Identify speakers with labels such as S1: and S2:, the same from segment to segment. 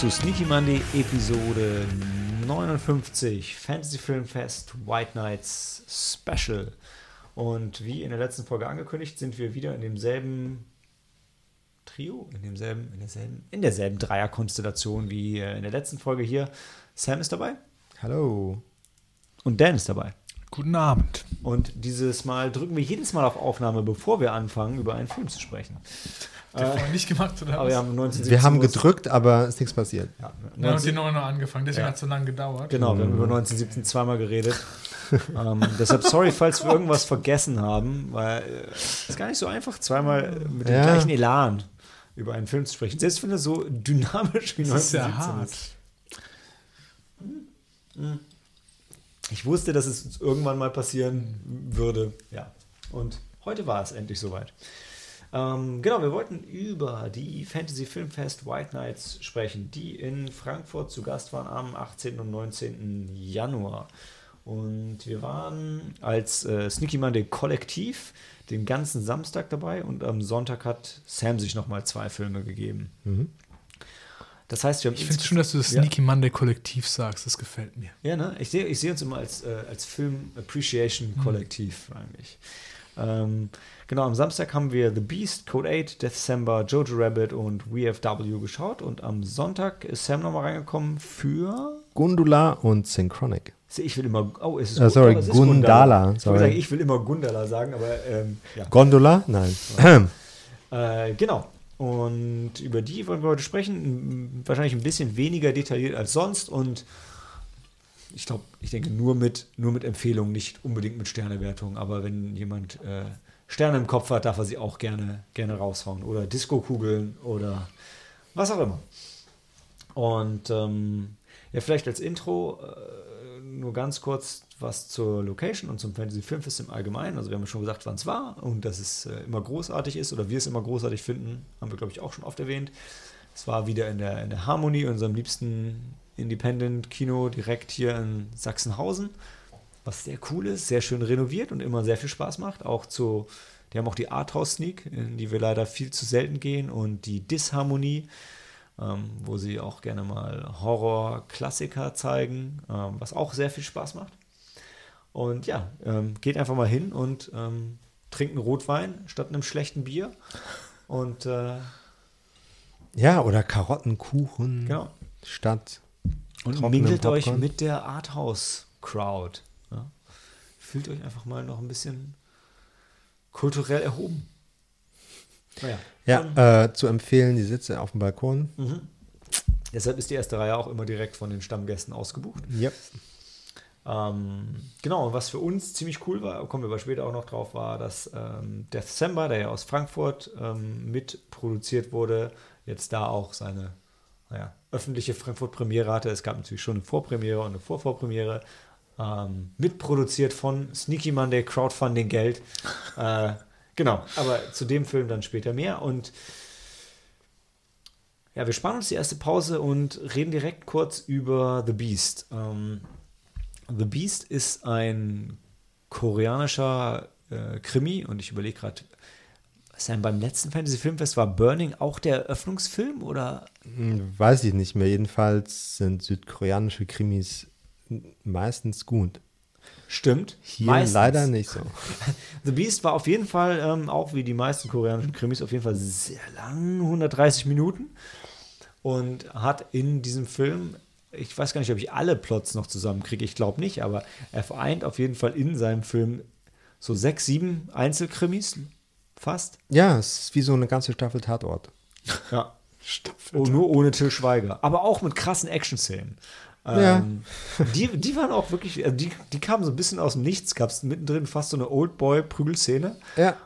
S1: Zu Sneaky Monday Episode 59 Fantasy Film Fest White Nights Special. Und wie in der letzten Folge angekündigt, sind wir wieder in demselben Trio, in demselben, in derselben, in derselben Dreierkonstellation wie äh, in der letzten Folge hier. Sam ist dabei
S2: Hallo.
S1: und Dan ist dabei.
S3: Guten Abend.
S1: Und dieses Mal drücken wir jedes Mal auf Aufnahme, bevor wir anfangen, über einen Film zu sprechen.
S3: Der vorher nicht gemacht oder
S1: Aber
S3: was?
S1: wir haben 19
S2: Wir haben gedrückt, aber ist nichts passiert.
S1: Ja,
S3: Ja, und
S1: 19
S3: die noch noch angefangen, deswegen
S1: Ja.
S3: hat es so lange gedauert.
S1: Genau, wir haben über 1917 zweimal geredet. ähm, deshalb sorry, falls wir irgendwas vergessen haben, weil äh, es ist gar nicht so einfach, zweimal mit dem
S2: Ja.
S1: gleichen Elan über einen Film zu sprechen. Selbst wenn er so dynamisch wie
S3: Das ist ja
S1: 1917
S3: hart.
S1: ist. Ich wusste, dass es irgendwann mal passieren würde. Ja. Und heute war es endlich soweit. Ähm, genau, wir wollten über die Fantasy Filmfest White Nights sprechen, die in Frankfurt zu Gast waren am 18. und 19. Januar. Und wir waren als äh, Sneaky Monday Kollektiv den ganzen Samstag dabei und am Sonntag hat Sam sich nochmal zwei Filme gegeben. Das heißt, wir haben
S3: Ich finde es schön, dass du das
S1: Ja.
S3: Sneaky Monday Kollektiv sagst. Das gefällt mir.
S1: Ja, ne? Ich sehe ich seh uns immer als, äh, als Film Appreciation Kollektiv eigentlich. Ähm, genau, am Samstag haben wir The Beast, Code 8, December, Jojo Rabbit und WFW geschaut und am Sonntag ist Sam nochmal reingekommen für.
S2: Gundula und Synchronic.
S1: Ich will immer. Oh, es ist
S2: Ah, sorry,
S1: aber es ist
S2: Gundala,
S1: Ich, wollte
S2: sorry.
S1: sagen, ich will immer Gundala sagen, aber ähm, ja.
S2: Gondola? Nein.
S1: Äh, genau. Und über die wollen wir heute sprechen. Wahrscheinlich ein bisschen weniger detailliert als sonst. Und ich glaube, ich denke nur mit, nur mit Empfehlungen, nicht unbedingt mit Sternewertung. Aber wenn jemand äh, Sterne im Kopf hat, darf er sie auch gerne, gerne raushauen. Oder Disco-Kugeln oder was auch immer. Und ähm, ja, vielleicht als Intro äh, nur ganz kurz was zur Location und zum Fantasy Filmfest im Allgemeinen. Also wir haben ja schon gesagt, wann es war und dass es äh, immer großartig ist oder wir es immer großartig finden, haben wir glaube ich auch schon oft erwähnt. Es war wieder in der, in der Harmonie, unserem liebsten Independent-Kino direkt hier in Sachsenhausen, was sehr cool ist, sehr schön renoviert und immer sehr viel Spaß macht. Auch zu, die haben auch die Arthouse-Sneak, in die wir leider viel zu selten gehen und die Disharmonie ähm, wo sie auch gerne mal Horror-Klassiker zeigen, ähm, was auch sehr viel Spaß macht. Und ja, ähm, geht einfach mal hin und ähm, trinkt einen Rotwein statt einem schlechten Bier. Und äh,
S2: Ja, oder Karottenkuchen
S1: genau.
S2: statt.
S1: Und mingelt euch mit der Arthouse-Crowd. Ja? Fühlt euch einfach mal noch ein bisschen kulturell erhoben. Naja.
S2: Ja, äh, zu empfehlen, die Sitze auf dem Balkon.
S1: Mhm. Deshalb ist die erste Reihe auch immer direkt von den Stammgästen ausgebucht.
S2: Yep.
S1: Ähm, genau, was für uns ziemlich cool war, kommen wir aber später auch noch drauf, war, dass ähm, December, der ja aus Frankfurt ähm, mitproduziert wurde, jetzt da auch seine naja, öffentliche Frankfurt-Premiere hatte. Es gab natürlich schon eine Vorpremiere und eine Vorvorpremiere. Ähm, mitproduziert von Sneaky Monday Crowdfunding Geld. äh, genau, aber zu dem Film dann später mehr. Und ja, wir sparen uns die erste Pause und reden direkt kurz über The Beast. Ähm, The Beast ist ein koreanischer äh, Krimi und ich überlege gerade, Sam, beim letzten Fantasy Filmfest war Burning auch der Eröffnungsfilm oder?
S2: Hm, Weiß ich nicht mehr. Jedenfalls sind südkoreanische Krimis meistens gut.
S1: Stimmt.
S2: Hier
S1: meistens.
S2: leider nicht so.
S1: The Beast war auf jeden Fall, ähm, auch wie die meisten koreanischen Krimis, auf jeden Fall sehr lang, 130 Minuten. Und hat in diesem Film, ich weiß gar nicht, ob ich alle Plots noch zusammenkriege, ich glaube nicht, aber er vereint auf jeden Fall in seinem Film so sechs, sieben Einzelkrimis fast.
S2: Ja, es ist wie so eine ganze Staffel Tatort.
S1: Ja. Oh, nur ohne Till Schweiger. Aber auch mit krassen Action-Szenen.
S2: Ja.
S1: Ähm, die, die waren auch wirklich, also die, die kamen so ein bisschen aus dem Nichts. Gab es mittendrin fast so eine Oldboy-Prügelszene.
S2: Ja.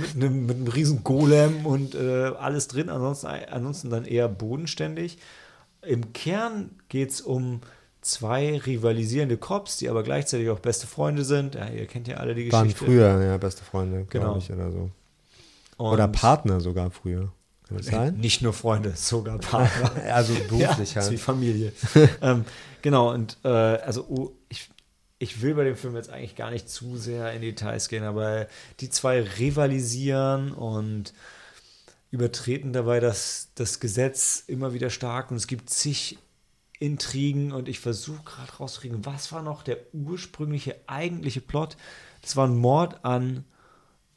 S1: Mit einem, mit einem riesen Golem und äh, alles drin. Ansonsten, ansonsten dann eher bodenständig. Im Kern geht es um zwei rivalisierende Cops, die aber gleichzeitig auch beste Freunde sind. Ja, ihr kennt ja alle die
S2: Waren
S1: Geschichte.
S2: früher, ja, beste Freunde,
S1: Genau.
S2: glaube ich, oder so.
S1: Und
S2: Oder Partner sogar früher. Kann das sein?
S1: Nicht nur Freunde, sogar Partner.
S2: Also beruflich
S1: ja, Ist wie
S2: halt.
S1: Familie. ähm, genau, und äh, also oh, ich, ich will bei dem Film jetzt eigentlich gar nicht zu sehr in Details gehen, aber die zwei rivalisieren und übertreten dabei das, das Gesetz immer wieder stark und es gibt zig Intrigen und ich versuche gerade rauszukriegen, was war noch der ursprüngliche, eigentliche Plot? Das war ein Mord an,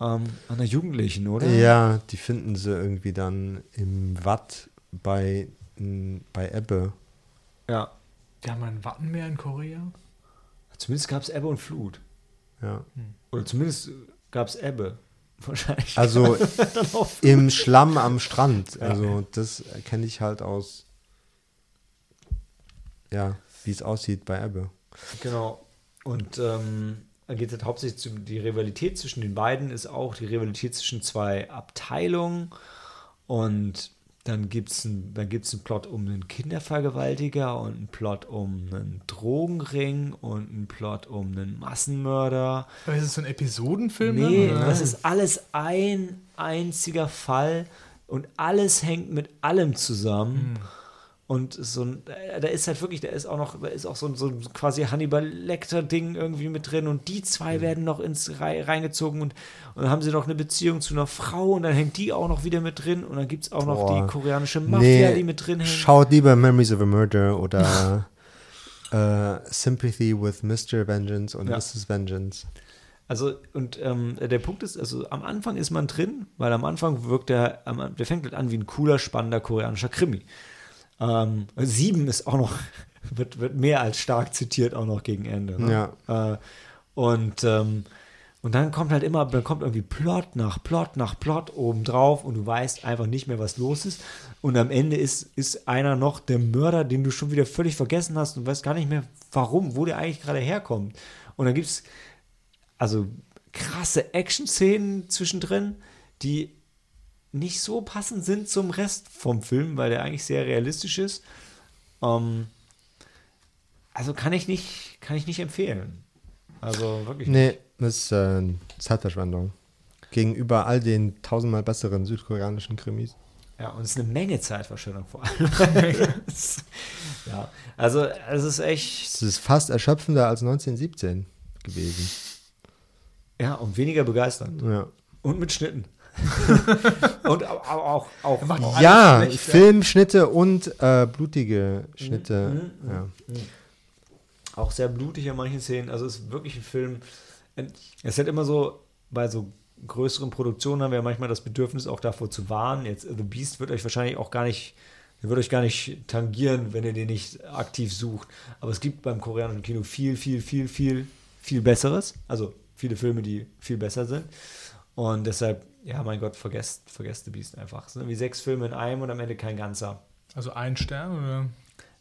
S1: ähm, an einer Jugendlichen, oder?
S2: Ja, die finden sie irgendwie dann im Watt bei, m, bei Ebbe.
S1: Ja.
S3: Die haben ein Wattenmeer in Korea.
S1: Zumindest gab es Ebbe und Flut.
S2: Ja.
S1: Oder zumindest gab es Ebbe. Wahrscheinlich.
S2: Also im Schlamm am Strand.
S1: Ja.
S2: Also das kenne ich halt aus, ja, wie es aussieht bei Ebbe.
S1: Genau. Und ähm, dann geht es halt hauptsächlich um die Rivalität zwischen den beiden, ist auch die Rivalität zwischen zwei Abteilungen. Und dann gibt es einen, dann gibt's einen Plot um einen Kindervergewaltiger und einen Plot um einen Drogenring und einen Plot um einen Massenmörder.
S3: Aber ist es so ein Episodenfilm?
S1: Nee,
S3: oder?
S1: das ist alles ein einziger Fall und alles hängt mit allem zusammen. Und so ein, da ist halt wirklich, da ist auch noch, da ist auch so, ein- so ein quasi Hannibal Lecter-Ding irgendwie mit drin und die zwei werden noch ins Rei- reingezogen und, und dann haben sie noch eine Beziehung zu einer Frau und dann hängt die auch noch wieder mit drin und dann gibt es auch noch
S2: Boah.
S1: die koreanische Mafia, die mit drin hängt.
S2: Schaut lieber Memories of a Murder oder äh, Sympathy with Mr. Vengeance und
S1: Ja.
S2: Mrs. Vengeance.
S1: Also, und ähm, der Punkt ist, also am Anfang ist man drin, weil am Anfang wirkt der, der fängt halt an wie ein cooler, spannender koreanischer Krimi. Ähm, sieben ist auch noch, wird, wird mehr als stark zitiert, auch noch gegen Ende. Ne? Äh, und, ähm, und dann kommt halt immer, dann kommt irgendwie Plot nach Plot nach Plot obendrauf und du weißt einfach nicht mehr, was los ist. Und am Ende ist, ist einer noch der Mörder, den du schon wieder völlig vergessen hast und weißt gar nicht mehr, warum, wo der eigentlich gerade herkommt. Und dann gibt es also krasse Action-Szenen zwischendrin, die nicht so passend sind zum Rest vom Film, weil der eigentlich sehr realistisch ist. Ähm, also kann ich nicht, kann ich nicht empfehlen. Also wirklich.
S2: Nee, das ist äh, Zeitverschwendung. Gegenüber all den tausendmal besseren südkoreanischen Krimis.
S1: Ja, und es ist eine Menge Zeitverschwendung vor allem. ja, also es ist echt,
S2: Es ist fast erschöpfender als 1917 gewesen.
S1: ja, und weniger begeisternd.
S2: Ja,
S1: Und mit Schnitten. und au- au- auch, auch, auch
S2: ja
S3: schlecht, ja.
S2: Filmschnitte und äh, blutige Schnitte.
S1: Mhm,
S2: ja.
S1: auch sehr blutig in manchen Szenen. Also es ist wirklich ein Film. Es ist halt immer so, bei so größeren Produktionen haben wir ja manchmal das Bedürfnis, auch davor zu warnen. Jetzt The Beast wird euch wahrscheinlich auch gar nicht, der wird euch gar nicht tangieren, wenn ihr den nicht aktiv sucht. Aber es gibt beim koreanischen Kino viel, viel, viel, viel, viel Besseres. Also viele Filme, die viel besser sind. Und deshalb, ja, mein Gott, vergesst, vergesst The Beast einfach. Es sind wie sechs Filme in einem und am Ende kein ganzer
S3: Also ein Stern oder?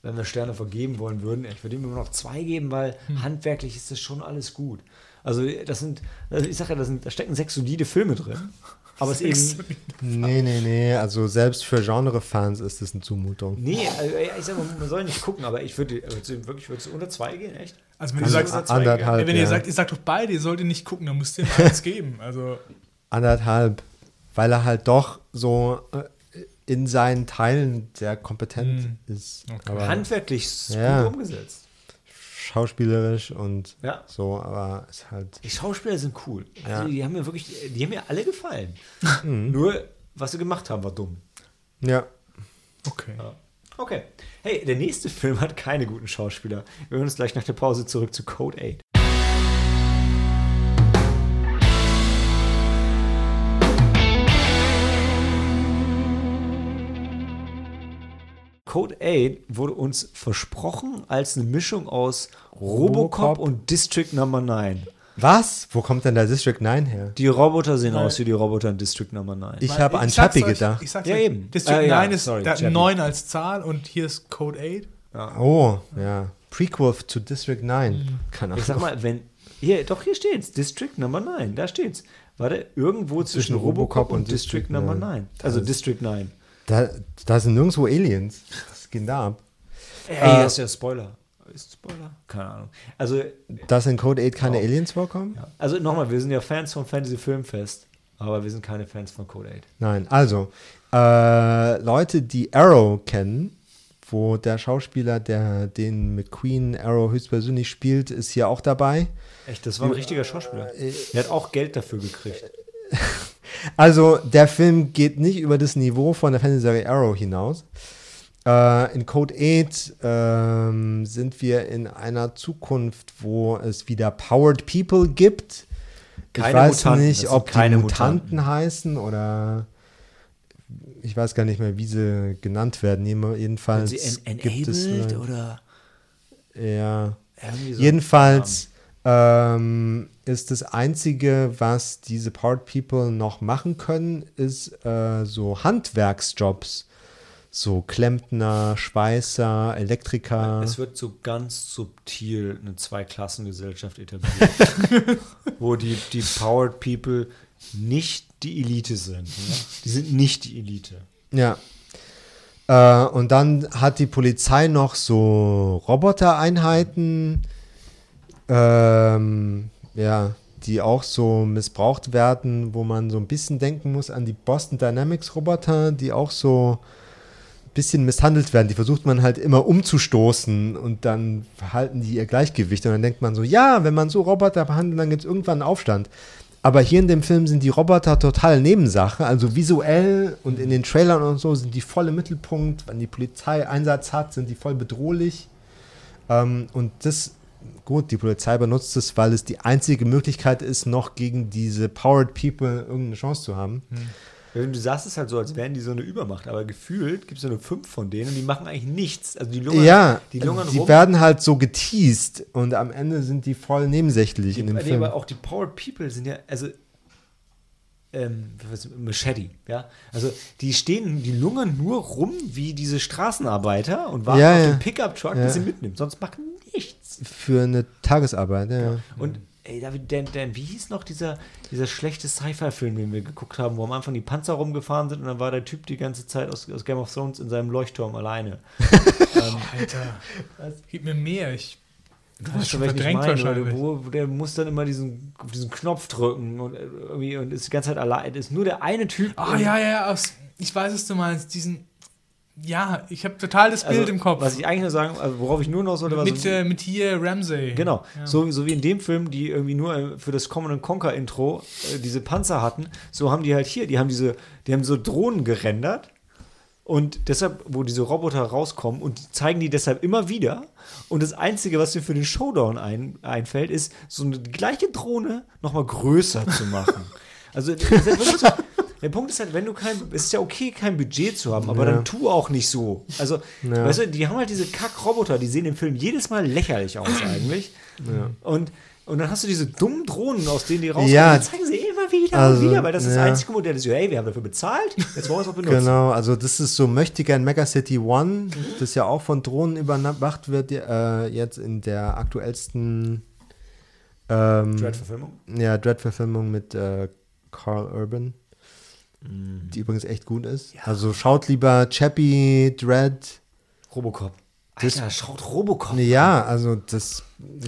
S1: wenn wir Sterne vergeben wollen würden, ich würde ihm immer noch zwei geben, weil handwerklich ist das schon alles gut. Also das sind, also ich sage ja, da, sind, da stecken sechs solide Filme drin, aber es ist eben,
S2: Nee, nee, nee. Also selbst für Genre-Fans ist das eine Zumutung.
S1: nee, also ich sage mal, man soll nicht gucken, aber ich würde würd's- wirklich, würde es unter zwei gehen, echt?
S3: Also wenn du
S2: Also
S3: sagst,
S1: unter zwei
S2: anderthalb,
S3: ey, wenn ihr
S2: ja.
S3: sagt, ihr sagt doch beide, ihr solltet nicht gucken, dann müsst ihr ihm eins geben. Also
S2: Anderthalb. Weil er halt doch so äh, in seinen Teilen sehr kompetent
S3: Hm.
S2: ist.
S3: Okay.
S2: Aber
S1: Handwerklich ist
S2: Ja.
S1: gut umgesetzt.
S2: schauspielerisch und
S1: Ja.
S2: so, aber ist halt.
S1: Die Schauspieler sind cool. Also
S2: Ja.
S1: die haben mir wirklich, die haben mir alle gefallen. Nur, was sie gemacht haben, war dumm.
S2: Ja.
S3: okay.
S1: Ja. Okay. Hey, der nächste Film hat keine guten Schauspieler. Wir hören uns gleich nach der Pause zurück zu Code 8. Code 8 wurde uns versprochen als eine Mischung aus Robocop,
S2: Robocop.
S1: und District Number 9.
S2: Was? Wo kommt denn der District 9 her?
S1: Die Roboter sehen
S3: Weil-
S1: aus wie die Roboter in District Number 9.
S2: Ich
S3: Weil
S2: habe an Chappie gedacht.
S3: Ich sag's
S1: Ja,
S3: euch,
S1: eben.
S3: District
S1: Äh, ja,
S3: 9 ist
S1: sorry, Chappie.
S3: 9 als Zahl und hier ist Code 8.
S2: Oh, ja. Prequel to District 9. Keine Ahnung.
S1: Ich sag mal, wenn. Hier, doch, hier steht's. District Number 9. Da steht's. Warte, irgendwo zwischen,
S2: Zwischen
S1: Robocop
S2: Robocop
S1: und,
S2: und
S1: District,
S2: District
S1: Number
S2: 9.
S1: 9. Also
S2: Das-
S1: District 9.
S2: Da, da sind nirgendwo Aliens. Was geht da ab?
S1: Ey,
S2: Äh,
S1: das ist ja Spoiler. Ist Spoiler? Keine Ahnung. Also,
S2: Dass in Code 8 keine
S1: Oh.
S2: Aliens vorkommen?
S1: ja. also nochmal, wir sind ja Fans vom Fantasy Filmfest, aber wir sind keine Fans von Code 8.
S2: Nein, also äh, Leute, die Arrow kennen, wo der Schauspieler, der den McQueen Arrow höchstpersönlich spielt, ist hier auch dabei.
S1: Echt, das war ein richtiger Schauspieler.
S2: Äh,
S1: Er hat auch Geld dafür gekriegt.
S2: Also, der Film geht nicht über das Niveau von der Fernsehserie Arrow hinaus. Äh, in Code 8 ähm, sind wir in einer Zukunft, wo es wieder Powered People gibt. ich
S1: Keine
S2: weiß
S1: Mutanten,
S2: nicht, ob die Mutanten,
S1: Mutanten.
S2: heißen oder ich weiß gar nicht mehr, wie sie genannt werden. Jema-
S1: Sind
S2: Jedenfalls
S1: sie en
S2: gibt es eine-
S1: oder
S2: ja.
S1: so?
S2: Jedenfalls ähm, ist das Einzige, was diese Powered People noch machen können, ist äh, so Handwerksjobs. So Klempner, Schweißer, Elektriker.
S1: Es wird so ganz subtil eine Zweiklassengesellschaft etabliert, wo die, die Powered People nicht die Elite sind. Ne? Die sind nicht die Elite.
S2: Ja. Äh, und dann hat die Polizei noch so Robotereinheiten, ähm, ja, die auch so missbraucht werden, wo man so ein bisschen denken muss an die Boston Dynamics Roboter, die auch so ein bisschen misshandelt werden. Die versucht man halt immer umzustoßen und dann halten die ihr Gleichgewicht. Und dann denkt man so, ja, wenn man so Roboter behandelt, dann gibt es irgendwann einen Aufstand. Aber hier in dem Film sind die Roboter total Nebensache. Also visuell und in den Trailern und so sind die voll im Mittelpunkt. Wenn die Polizei Einsatz hat, sind die voll bedrohlich. Ähm, und das, gut, die Polizei benutzt es, weil es die einzige Möglichkeit ist, noch gegen diese Powered People irgendeine Chance zu haben.
S1: Du sagst es halt so, als wären die so eine Übermacht, aber gefühlt gibt es ja nur fünf von denen und die machen eigentlich nichts. Also die lungern,
S2: ja,
S1: die lungern
S2: die
S1: rum.
S2: werden halt so geteased und am Ende sind die voll nebensächlich
S1: Die,
S2: in dem
S1: nee,
S2: Film.
S1: aber auch die Powered People sind ja, also ähm, Machete, ja. Also die stehen, die lungern nur rum wie diese Straßenarbeiter und warten
S2: Ja,
S1: auf
S2: ja.
S1: den Pickup-Truck,
S2: Ja.
S1: der sie mitnimmt. Sonst machen.
S2: Für eine Tagesarbeit, ja.
S1: Und ey, David, Dan, Dan, wie hieß noch dieser, dieser schlechte Sci-Fi-Film, den wir geguckt haben, wo am Anfang die Panzer rumgefahren sind und dann war der Typ die ganze Zeit aus, aus Game of Thrones in seinem Leuchtturm alleine.
S3: Alter, gib mir mehr. Ich
S1: Du
S3: hast
S1: weißt
S3: schon verdrängt
S1: meine,
S3: wahrscheinlich.
S1: wo, wo der muss dann immer diesen, auf diesen Knopf drücken und, äh, irgendwie, und ist die ganze Zeit allein. Ist nur der eine Typ.
S3: Ah, ja, ja, ja, aus, ich weiß, was du meinst. Diesen, ja, ich habe total das
S1: Also,
S3: Bild im Kopf.
S1: Was ich eigentlich nur sagen, also worauf ich nur noch sollte, war
S3: mit,
S1: so,
S3: äh, mit hier Ramsey.
S1: Genau,
S3: Ja.
S1: so, so wie in dem Film, die irgendwie nur äh, für das Common Conquer Intro äh, diese Panzer hatten, so haben die halt hier, die haben diese, die haben so Drohnen gerendert und deshalb, wo diese Roboter rauskommen und zeigen die deshalb immer wieder und das Einzige, was mir für den Showdown ein, einfällt, ist, so eine gleiche Drohne nochmal größer zu machen. Also das ist der Punkt ist halt, wenn du kein, es ist ja okay, kein Budget zu haben, aber
S2: Ja.
S1: dann tu auch nicht so. Also,
S2: Ja.
S1: weißt du, die haben halt diese Kack-Roboter, die sehen im Film jedes Mal lächerlich aus eigentlich. Und, und dann hast du diese dummen Drohnen, aus denen die rauskommen,
S2: Ja.
S1: die zeigen sie immer wieder
S2: Also,
S1: und wieder, weil das ist das
S2: ja.
S1: einzige Modell, das ist hey, wir haben dafür bezahlt, jetzt wollen wir es auch benutzen.
S2: Genau, also das ist so Möchtegern Megacity One, das ja auch von Drohnen überwacht wird, äh, jetzt in der aktuellsten ähm,
S1: Dread-Verfilmung.
S2: ja, Dread-Verfilmung mit äh, Carl Urban,
S1: Mhm.
S2: die übrigens echt gut ist. Also schaut lieber Chappie, Dread.
S1: Robocop.
S2: Das-
S1: Alter, schaut Robocop.
S2: Ja, also das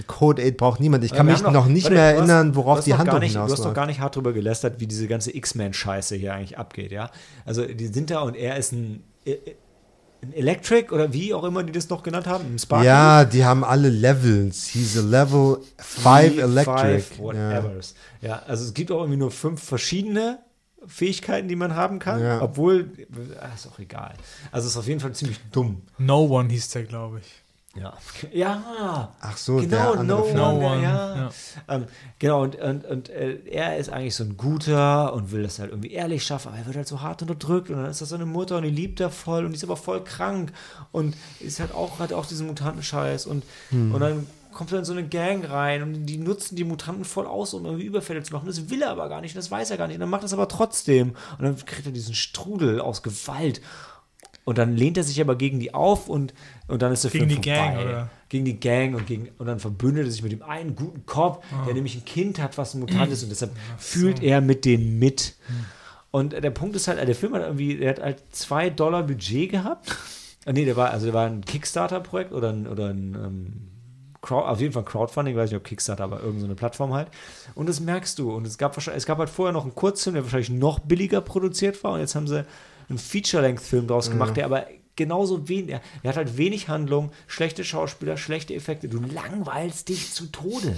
S2: Code 8 braucht niemand. Ich kann mich
S1: haben
S2: noch nicht
S1: warte,
S2: mehr erinnern, worauf
S1: hast
S2: die Handlung
S1: nicht, Du hast doch gar nicht hart drüber gelästert, wie diese ganze X-Men-Scheiße hier eigentlich abgeht, ja? Also, die sind da und er ist ein, äh, ein Electric oder wie auch immer die das noch genannt haben.
S2: Ja, die haben alle Levels. He's a Level 5 Electric.
S1: Five,
S2: ja.
S1: whatevers. Ja. also es gibt auch irgendwie nur fünf verschiedene Fähigkeiten, die man haben kann,
S2: Ja.
S1: obwohl, ah, ist auch egal. Also es ist auf jeden Fall ziemlich dumm.
S3: No One hieß der, glaube ich.
S1: Ja. Ja.
S2: Ach so,
S1: genau,
S2: der
S1: no.
S3: No
S1: one,
S3: One,
S1: ja.
S3: ja.
S1: Ähm, genau, und, und, und äh, er ist eigentlich so ein guter und will das halt irgendwie ehrlich schaffen, aber er wird halt so hart unterdrückt und dann ist das seine Mutter und die liebt er voll und die ist aber voll krank und ist halt auch, hat auch diesen Mutantenscheiß und,
S2: Hm.
S1: und dann kommt er in so eine Gang rein und die nutzen die Mutanten voll aus, um irgendwie Überfälle zu machen. Das will er aber gar nicht, das weiß er gar nicht. Und dann macht er es aber trotzdem. Und dann kriegt er diesen Strudel aus Gewalt. Und dann lehnt er sich aber gegen die auf und, und dann ist der
S3: Gegen
S1: Film
S3: die Gang,
S1: vorbei.
S3: oder?
S1: Gegen die Gang und, gegen, und dann verbündet er sich mit dem einen guten Cop,
S3: Ah.
S1: der nämlich ein Kind hat, was ein Mutant ist und deshalb fühlt er mit denen mit.
S3: Hm.
S1: Und der Punkt ist halt, der Film hat irgendwie, der hat halt zwei Dollar Budget gehabt. Ah, nee, der war, also der war ein Kickstarter-Projekt oder ein, oder ein ähm, Crowd, auf jeden Fall Crowdfunding, weiß nicht, ob Kickstarter, aber irgendeine so eine Plattform halt. Und das merkst du. Und es gab wahrscheinlich, es gab halt vorher noch einen Kurzfilm, der wahrscheinlich noch billiger produziert war. Und jetzt haben sie einen Feature-Length-Film draus gemacht, der aber genauso wenig, der, der hat halt wenig Handlung, schlechte Schauspieler, schlechte Effekte. Du langweilst dich zu Tode.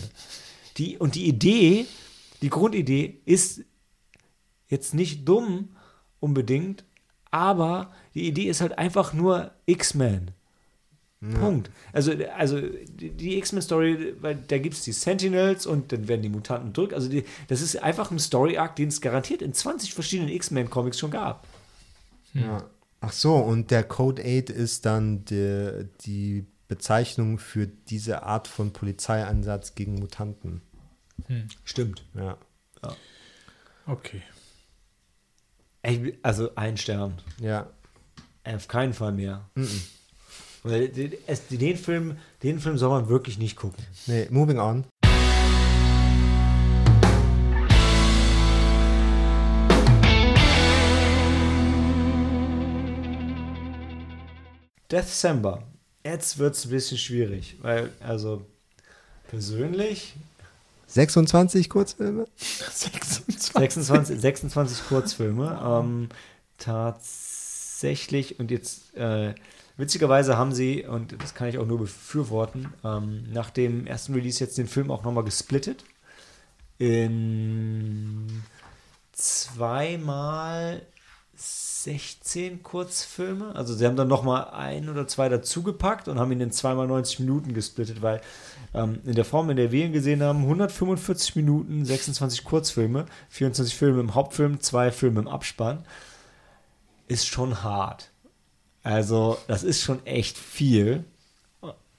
S1: Die, und die Idee, die Grundidee ist jetzt nicht dumm unbedingt, aber die Idee ist halt einfach nur X-Men. Punkt. Also, also die, X-Men-Story, weil da gibt es die Sentinels und dann werden die Mutanten drückt. Also die, das ist einfach ein Story-Arc, den es garantiert in 20 verschiedenen X-Men-Comics schon gab.
S2: Ja. Ach so, und der Code 8 ist dann die, die Bezeichnung für diese Art von Polizeieinsatz gegen Mutanten.
S1: Stimmt.
S2: Ja.
S3: Okay.
S1: Ey, also ein Stern.
S2: Ja.
S1: Auf keinen Fall mehr. Weil den- den Film, den Film soll man wirklich nicht gucken.
S2: Nee, moving on.
S1: Deathcember. Jetzt wird es ein bisschen schwierig, weil, also persönlich
S2: 26 Kurzfilme?
S3: 26.
S1: 26, 26 Kurzfilme. Ähm, tatsächlich, und jetzt äh, witzigerweise haben sie, und das kann ich auch nur befürworten, ähm, nach dem ersten Release jetzt den Film auch nochmal gesplittet. In zweimal 16 Kurzfilme. Also sie haben dann nochmal ein oder zwei dazugepackt und haben ihn in zweimal 90 Minuten gesplittet, weil ähm, in der Form, in der wir ihn gesehen haben, 145 Minuten, 26 Kurzfilme, 24 Filme im Hauptfilm, zwei Filme im Abspann, ist schon hart. Also das ist schon echt viel.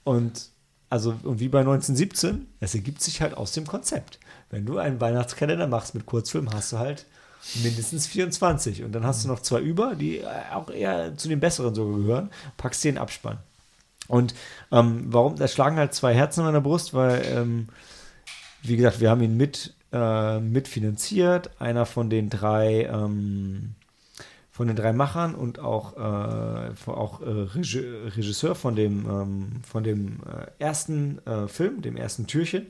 S1: Und also und wie bei 1917, es ergibt sich halt aus dem Konzept. Wenn du einen Weihnachtskalender machst mit Kurzfilmen, hast du halt mindestens 24 und dann hast du noch zwei über, die äh, auch eher zu den besseren sogar gehören, packst den Abspann. Und ähm, warum, da schlagen halt zwei Herzen in meiner Brust, weil, ähm, wie gesagt, wir haben ihn mit, äh, mitfinanziert. Einer von den drei, ähm, von den drei Machern und auch, äh, auch äh, Regi Regisseur von dem, ähm, von dem äh, ersten äh, Film, dem ersten Türchen,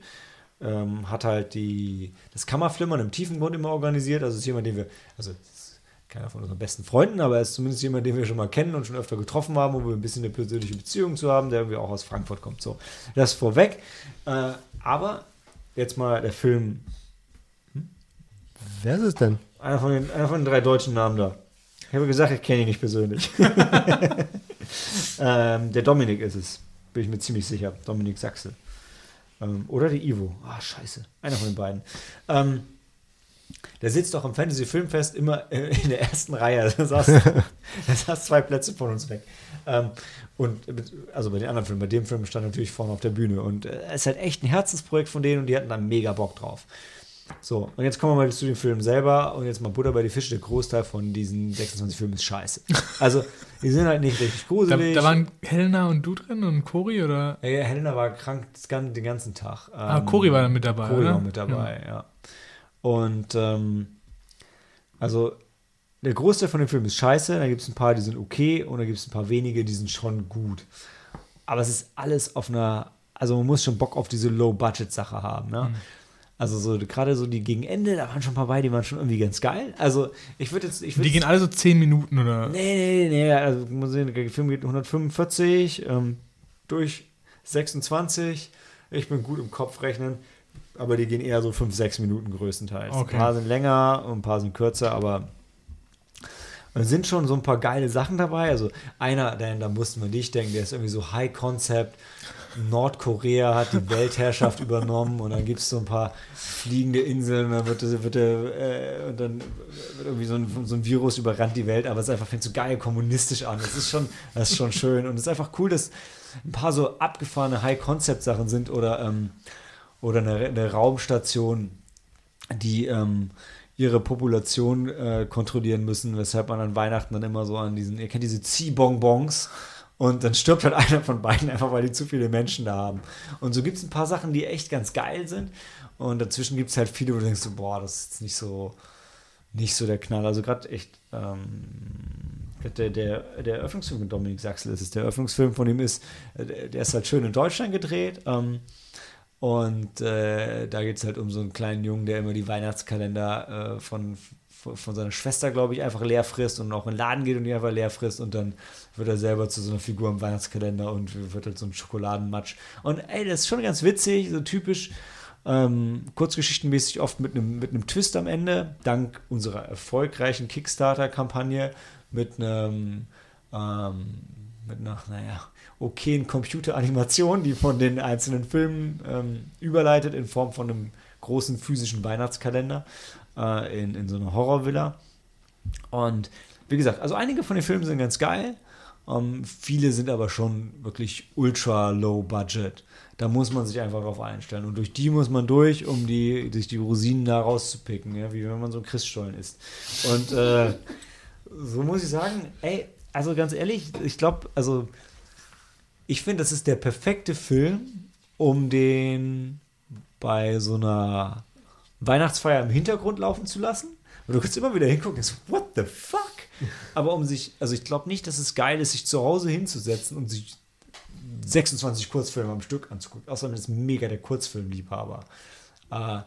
S1: ähm, hat halt die, das Kammerflimmern im Tiefengrund immer organisiert. Also ist jemand, den wir, also ist keiner von unseren besten Freunden, aber er ist zumindest jemand, den wir schon mal kennen und schon öfter getroffen haben, wo wir ein bisschen eine persönliche Beziehung zu haben, der irgendwie auch aus Frankfurt kommt. So, das vorweg. Äh, aber jetzt mal der Film,
S2: Wer ist es denn?
S1: einer von den, einer von den drei deutschen Namen da. Ich habe gesagt, ich kenne ihn nicht persönlich. ähm, der Dominik ist es, bin ich mir ziemlich sicher. Dominik Sachse. Ähm, oder der Ivo. Ah, scheiße. Einer von den beiden. Ähm, der sitzt doch am Fantasy Filmfest immer äh, in der ersten Reihe. Da saß, da saß zwei Plätze von uns weg. Ähm, und also bei den anderen Filmen, bei dem Film stand er natürlich vorne auf der Bühne. Und äh, es ist halt echt ein Herzensprojekt von denen und die hatten da mega Bock drauf. So, und jetzt kommen wir mal zu dem Film selber und jetzt mal Butter bei die Fische. Der Großteil von diesen 26 Filmen ist scheiße. Also, die sind halt nicht richtig
S3: Da,
S1: gruselig.
S3: da waren Helena und du drin und Cori oder?
S1: ja, ja, Helena war krank den ganzen Tag.
S3: Ah, Cori war dann mit dabei,
S1: Cori war mit dabei, ja. Und ähm, also der Großteil von dem Film ist scheiße, da gibt es ein paar, die sind okay und da gibt es ein paar wenige, die sind schon gut. Aber es ist alles auf einer, also man muss schon Bock auf diese Low-Budget-Sache haben, ne?
S3: Mhm.
S1: Also so gerade so die gegen Ende, da waren schon ein paar bei, die waren schon irgendwie ganz geil. Also ich würde jetzt, ich würde
S3: Die gehen alle so 10 Minuten oder?
S1: Nee, nee, nee, also muss sehen, der Film geht 145 ähm, durch 26. Ich bin gut im Kopf rechnen, aber die gehen eher so 5, 6 Minuten größtenteils.
S3: Okay.
S1: Ein paar sind länger und ein paar sind kürzer, aber es sind schon so ein paar geile Sachen dabei. Also einer, da, da mussten wir nicht denken, der ist irgendwie so High Concept. Nordkorea hat die Weltherrschaft übernommen und dann gibt es so ein paar fliegende Inseln und dann wird, wird äh, und dann wird irgendwie so ein, so ein Virus überrannt die Welt, aber es einfach fängt so geil kommunistisch an. Das ist schon, das ist schon schön und es ist einfach cool, dass ein paar so abgefahrene High-Concept-Sachen sind oder, ähm, oder eine, eine Raumstation, die ähm, ihre Population äh, kontrollieren müssen, weshalb man an Weihnachten dann immer so an diesen, ihr kennt diese Ziehbonbons und dann stirbt halt einer von beiden einfach, weil die zu viele Menschen da haben. Und so gibt es ein paar Sachen, die echt ganz geil sind und dazwischen gibt es halt viele, wo du denkst, boah, das ist jetzt nicht so, nicht so der Knall. Also gerade echt, ähm, der, der, der Eröffnungsfilm von Dominik Sachsel ist es. Der Eröffnungsfilm von ihm ist, äh, der der ist halt schön in Deutschland gedreht. Ähm, und äh, da geht es halt um so einen kleinen Jungen, der immer die Weihnachtskalender äh, von, von, von seiner Schwester, glaube ich, einfach leer frisst und auch in den Laden geht und die einfach leer frisst und dann wird er selber zu so einer Figur im Weihnachtskalender und wird halt so ein Schokoladenmatsch. Und ey, das ist schon ganz witzig, so typisch Ähm, kurzgeschichtenmäßig oft mit einem mit einem Twist am Ende, dank unserer erfolgreichen Kickstarter-Kampagne mit einem ähm, mit einer, naja, okayen Computeranimation, die von den einzelnen Filmen ähm, überleitet in Form von einem großen physischen Weihnachtskalender äh, in, in so einer Horrorvilla. Und wie gesagt, also einige von den Filmen sind ganz geil. Ähm, viele sind aber schon wirklich ultra low budget. Da muss man sich einfach drauf einstellen. Und durch die muss man durch, um die, durch die Rosinen da rauszupicken, ja? wie wenn man so ein Christstollen isst. Und äh, so muss ich sagen, ey, also ganz ehrlich, ich glaube, also ich finde, das ist der perfekte Film, um den bei so einer Weihnachtsfeier im Hintergrund laufen zu lassen. Und du kannst immer wieder hingucken so, what the fuck? Aber um sich, also ich glaube nicht, dass es geil ist, sich zu Hause hinzusetzen und sich 26 Kurzfilme am Stück anzugucken. Außerdem ist mega der Kurzfilmliebhaber. Äh,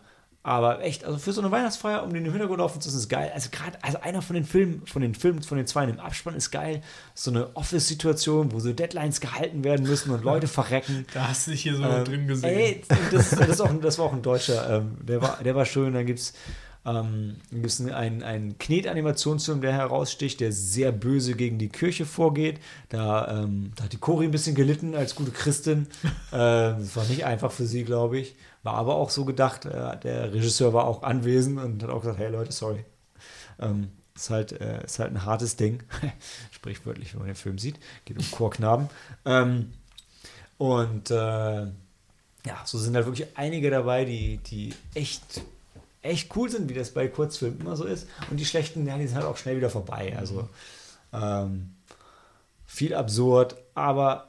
S1: aber echt, also für so eine Weihnachtsfeier, um den im Hintergrund laufen zu lassen, ist geil. Also gerade, also einer von den Filmen, von den Filmen, von den zwei im Abspann ist geil. So eine Office-Situation, wo so Deadlines gehalten werden müssen und Leute verrecken.
S3: Da hast du dich hier so
S1: Ähm,
S3: drin gesehen.
S1: Ey, das, das, auch, das war auch ein deutscher, ähm, der, war, der war schön. Dann gibt es ähm, einen, einen Knet-Animationsfilm, der heraussticht, der sehr böse gegen die Kirche vorgeht. Da, ähm, da hat die Cori ein bisschen gelitten als gute Christin. äh, das war nicht einfach für sie, glaube ich. War aber auch so gedacht. Äh, der Regisseur war auch anwesend und hat auch gesagt: Hey Leute, sorry. Ähm, ist halt, äh, ist halt ein hartes Ding. Sprichwörtlich, wenn man den Film sieht. Geht um Chorknaben. Ähm, und äh, ja, so sind halt wirklich einige dabei, die, die echt, echt cool sind, wie das bei Kurzfilmen immer so ist. Und die schlechten, ja, die sind halt auch schnell wieder vorbei. Also ähm, viel absurd, aber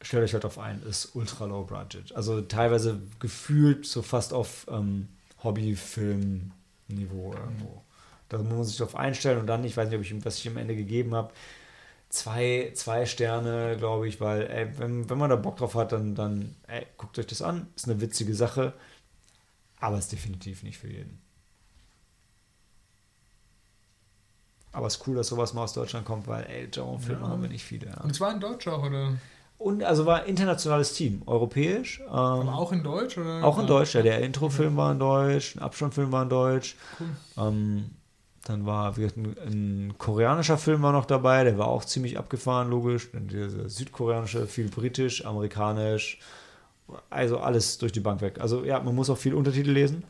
S1: stellt euch halt auf ein, ist ultra low budget. Also teilweise gefühlt so fast auf ähm, Hobbyfilm-Niveau irgendwo. Da muss man sich drauf einstellen und dann, ich weiß nicht, ob ich, was ich am Ende gegeben habe, zwei, zwei Sterne, glaube ich, weil, ey, wenn, wenn man da Bock drauf hat, dann, dann ey, guckt euch das an. Ist eine witzige Sache, aber ist definitiv nicht für jeden. Aber es ist cool, dass sowas mal aus Deutschland kommt, weil, ey, Genre-Filme
S3: Ja.
S1: haben wir nicht viele. Ja.
S3: Und es war in Deutsch auch, oder?
S1: Und also war ein internationales Team, europäisch. Ähm,
S3: Aber auch in Deutsch, oder?
S1: auch in Deutsch, ja, der Introfilm war in Deutsch, ein Abspannfilm war in Deutsch.
S3: Cool.
S1: Ähm, dann war wie gesagt, ein, ein koreanischer Film war noch dabei, der war auch ziemlich abgefahren, logisch. Dann dieser südkoreanische, viel britisch, amerikanisch, also alles durch die Bank weg. Also ja, man muss auch viel Untertitel lesen.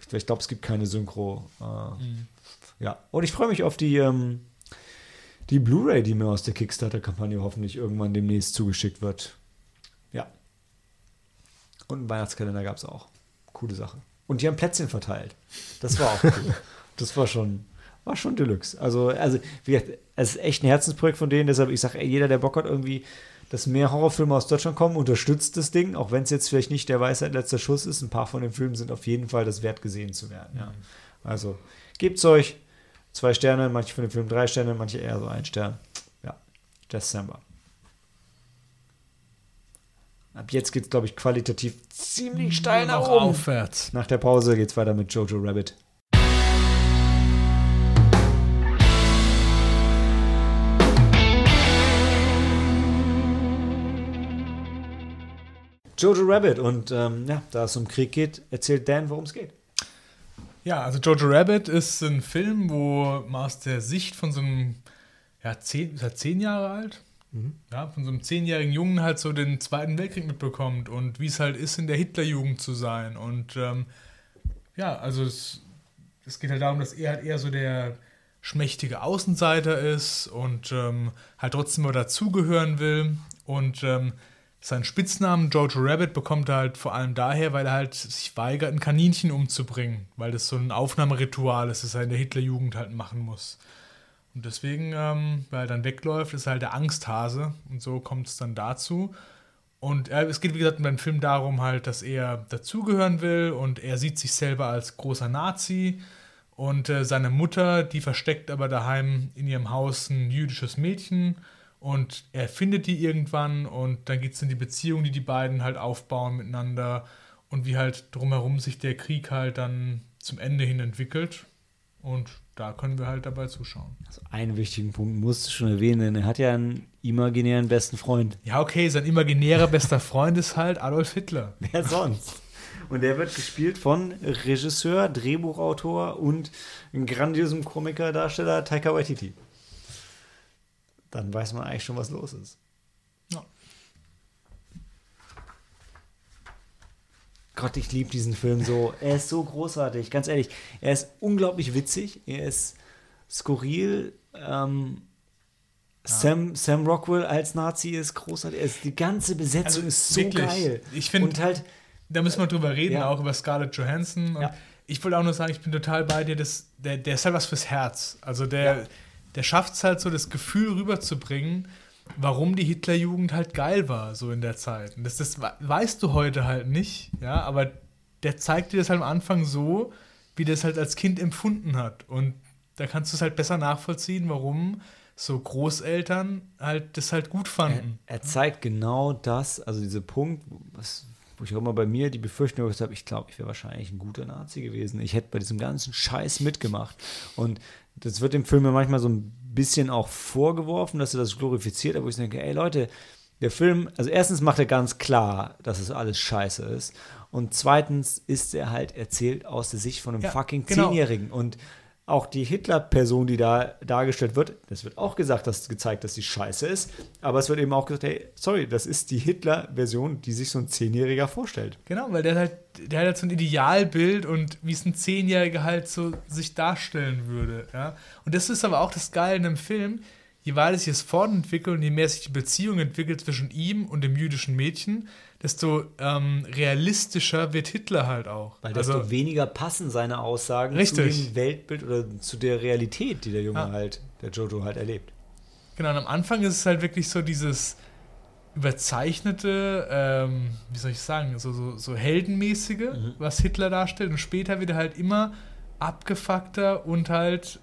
S1: Ich, ich glaube, es gibt keine Synchro. Äh,
S3: Mhm.
S1: ja, und ich freue mich auf die, ähm, die Blu-ray, die mir aus der Kickstarter-Kampagne hoffentlich irgendwann demnächst zugeschickt wird. Ja. Und einen Weihnachtskalender gab es auch. Coole Sache. Und die haben Plätzchen verteilt. Das war auch cool. das war schon, war schon Deluxe. Also, also wie gesagt, es ist echt ein Herzensprojekt von denen. Deshalb, ich sage, jeder, der Bock hat, irgendwie, dass mehr Horrorfilme aus Deutschland kommen, unterstützt das Ding, auch wenn es jetzt vielleicht nicht der Weisheit letzter Schuss ist. Ein paar von den Filmen sind auf jeden Fall das wert, gesehen zu werden. Ja. Also, gebt's euch. Zwei Sterne, manche von den Filmen drei Sterne, manche eher so ein Stern. Ja, December. Ab jetzt geht's, glaube ich, qualitativ ziemlich steil nach oben.
S3: aufwärts.
S1: Nach der Pause geht's weiter mit Jojo Rabbit. Jojo Rabbit und ähm, ja, da es um Krieg geht, erzählt Dan, worum es geht.
S3: Ja, also Jojo Rabbit ist ein Film, wo man aus der Sicht von so einem, ja, zehn, ist er zehn Jahre alt? Ja, von so einem zehnjährigen Jungen halt so den Zweiten Weltkrieg mitbekommt und wie es halt ist, in der Hitlerjugend zu sein. Und ähm, ja, also es, es geht halt darum, dass er halt eher so der schmächtige Außenseiter ist und ähm, halt trotzdem mal dazugehören will. Und ähm, seinen Spitznamen Jojo Rabbit bekommt er halt vor allem daher, weil er halt sich weigert, ein Kaninchen umzubringen, weil das so ein Aufnahmeritual ist, das er in der Hitlerjugend halt machen muss. Und deswegen, ähm, weil er dann wegläuft, ist er halt der Angsthase und so kommt es dann dazu. Und äh, es geht, wie gesagt, beim Film darum halt, dass er dazugehören will und er sieht sich selber als großer Nazi und äh, seine Mutter, die versteckt aber daheim in ihrem Haus ein jüdisches Mädchen und er findet die irgendwann und dann geht es in die Beziehung, die die beiden halt aufbauen miteinander und wie halt drumherum sich der Krieg halt dann zum Ende hin entwickelt und da können wir halt dabei zuschauen.
S1: Also einen wichtigen Punkt musst du schon erwähnen, er hat ja einen imaginären besten Freund.
S3: Ja, okay, sein imaginärer bester Freund ist halt Adolf Hitler.
S1: Wer sonst? Und der wird gespielt von Regisseur, Drehbuchautor und grandiosem Komiker, Darsteller Taika Waititi. Dann weiß man eigentlich schon, was los ist.
S3: Ja.
S1: Gott, ich liebe diesen Film so. Er ist so großartig, ganz ehrlich. Er ist unglaublich witzig, er ist skurril. Ähm, Sam, Sam Rockwell als Nazi ist großartig. Ist, die ganze Besetzung
S3: Also
S1: ist so
S3: wirklich,
S1: geil.
S3: ich find-
S1: Und halt,
S3: Da müssen wir drüber reden,
S1: Ja.
S3: auch über Scarlett Johansson.
S1: Ja.
S3: ich wollte auch nur sagen, ich bin total bei dir, das, der, der ist halt was fürs Herz. Also der, der schafft es halt so, das Gefühl rüberzubringen, warum die Hitlerjugend halt geil war, so in der Zeit. Und das, das we- weißt du heute halt nicht, ja, aber der zeigt dir das halt am Anfang so, wie der es halt als Kind empfunden hat. Und da kannst du es halt besser nachvollziehen, warum so Großeltern halt das halt gut
S1: er,
S3: fanden.
S1: er zeigt genau das, also dieser Punkt, was, wo ich auch immer bei mir die Befürchtung habe, ich glaube, ich wäre wahrscheinlich ein guter Nazi gewesen. Ich hätte bei diesem ganzen Scheiß mitgemacht. Und das wird dem Film ja manchmal so ein bisschen auch vorgeworfen, dass er das glorifiziert, aber ich denke, ey Leute, der Film, also erstens macht er ganz klar, dass es alles scheiße ist. Und zweitens ist er halt erzählt aus der Sicht von einem
S3: Ja,
S1: fucking
S3: genau.
S1: Zehnjährigen. Und auch die Hitler-Person, die da dargestellt wird, das wird auch gesagt, dass gezeigt, dass sie scheiße ist. Aber es wird eben auch gesagt, hey, sorry, das ist die Hitler-Version, die sich so ein Zehnjähriger vorstellt.
S3: Genau, weil der halt, der hat halt so ein Idealbild und wie es ein Zehnjähriger halt so sich darstellen würde. Ja? Und das ist aber auch das Geile in einem Film. Je weiter sich es fortentwickelt und je mehr sich die Beziehung entwickelt zwischen ihm und dem jüdischen Mädchen, desto ähm, realistischer wird Hitler halt auch.
S1: Weil desto
S3: also,
S1: weniger passen seine Aussagen
S3: Richtig.
S1: zu dem Weltbild oder zu der Realität, die der Junge
S3: Ja.
S1: halt, der Jojo halt erlebt.
S3: genau, und am Anfang ist es halt wirklich so dieses überzeichnete, ähm, wie soll ich sagen, so, so, so heldenmäßige,
S1: Mhm.
S3: was Hitler darstellt. Und später wird er halt immer abgefuckter und halt,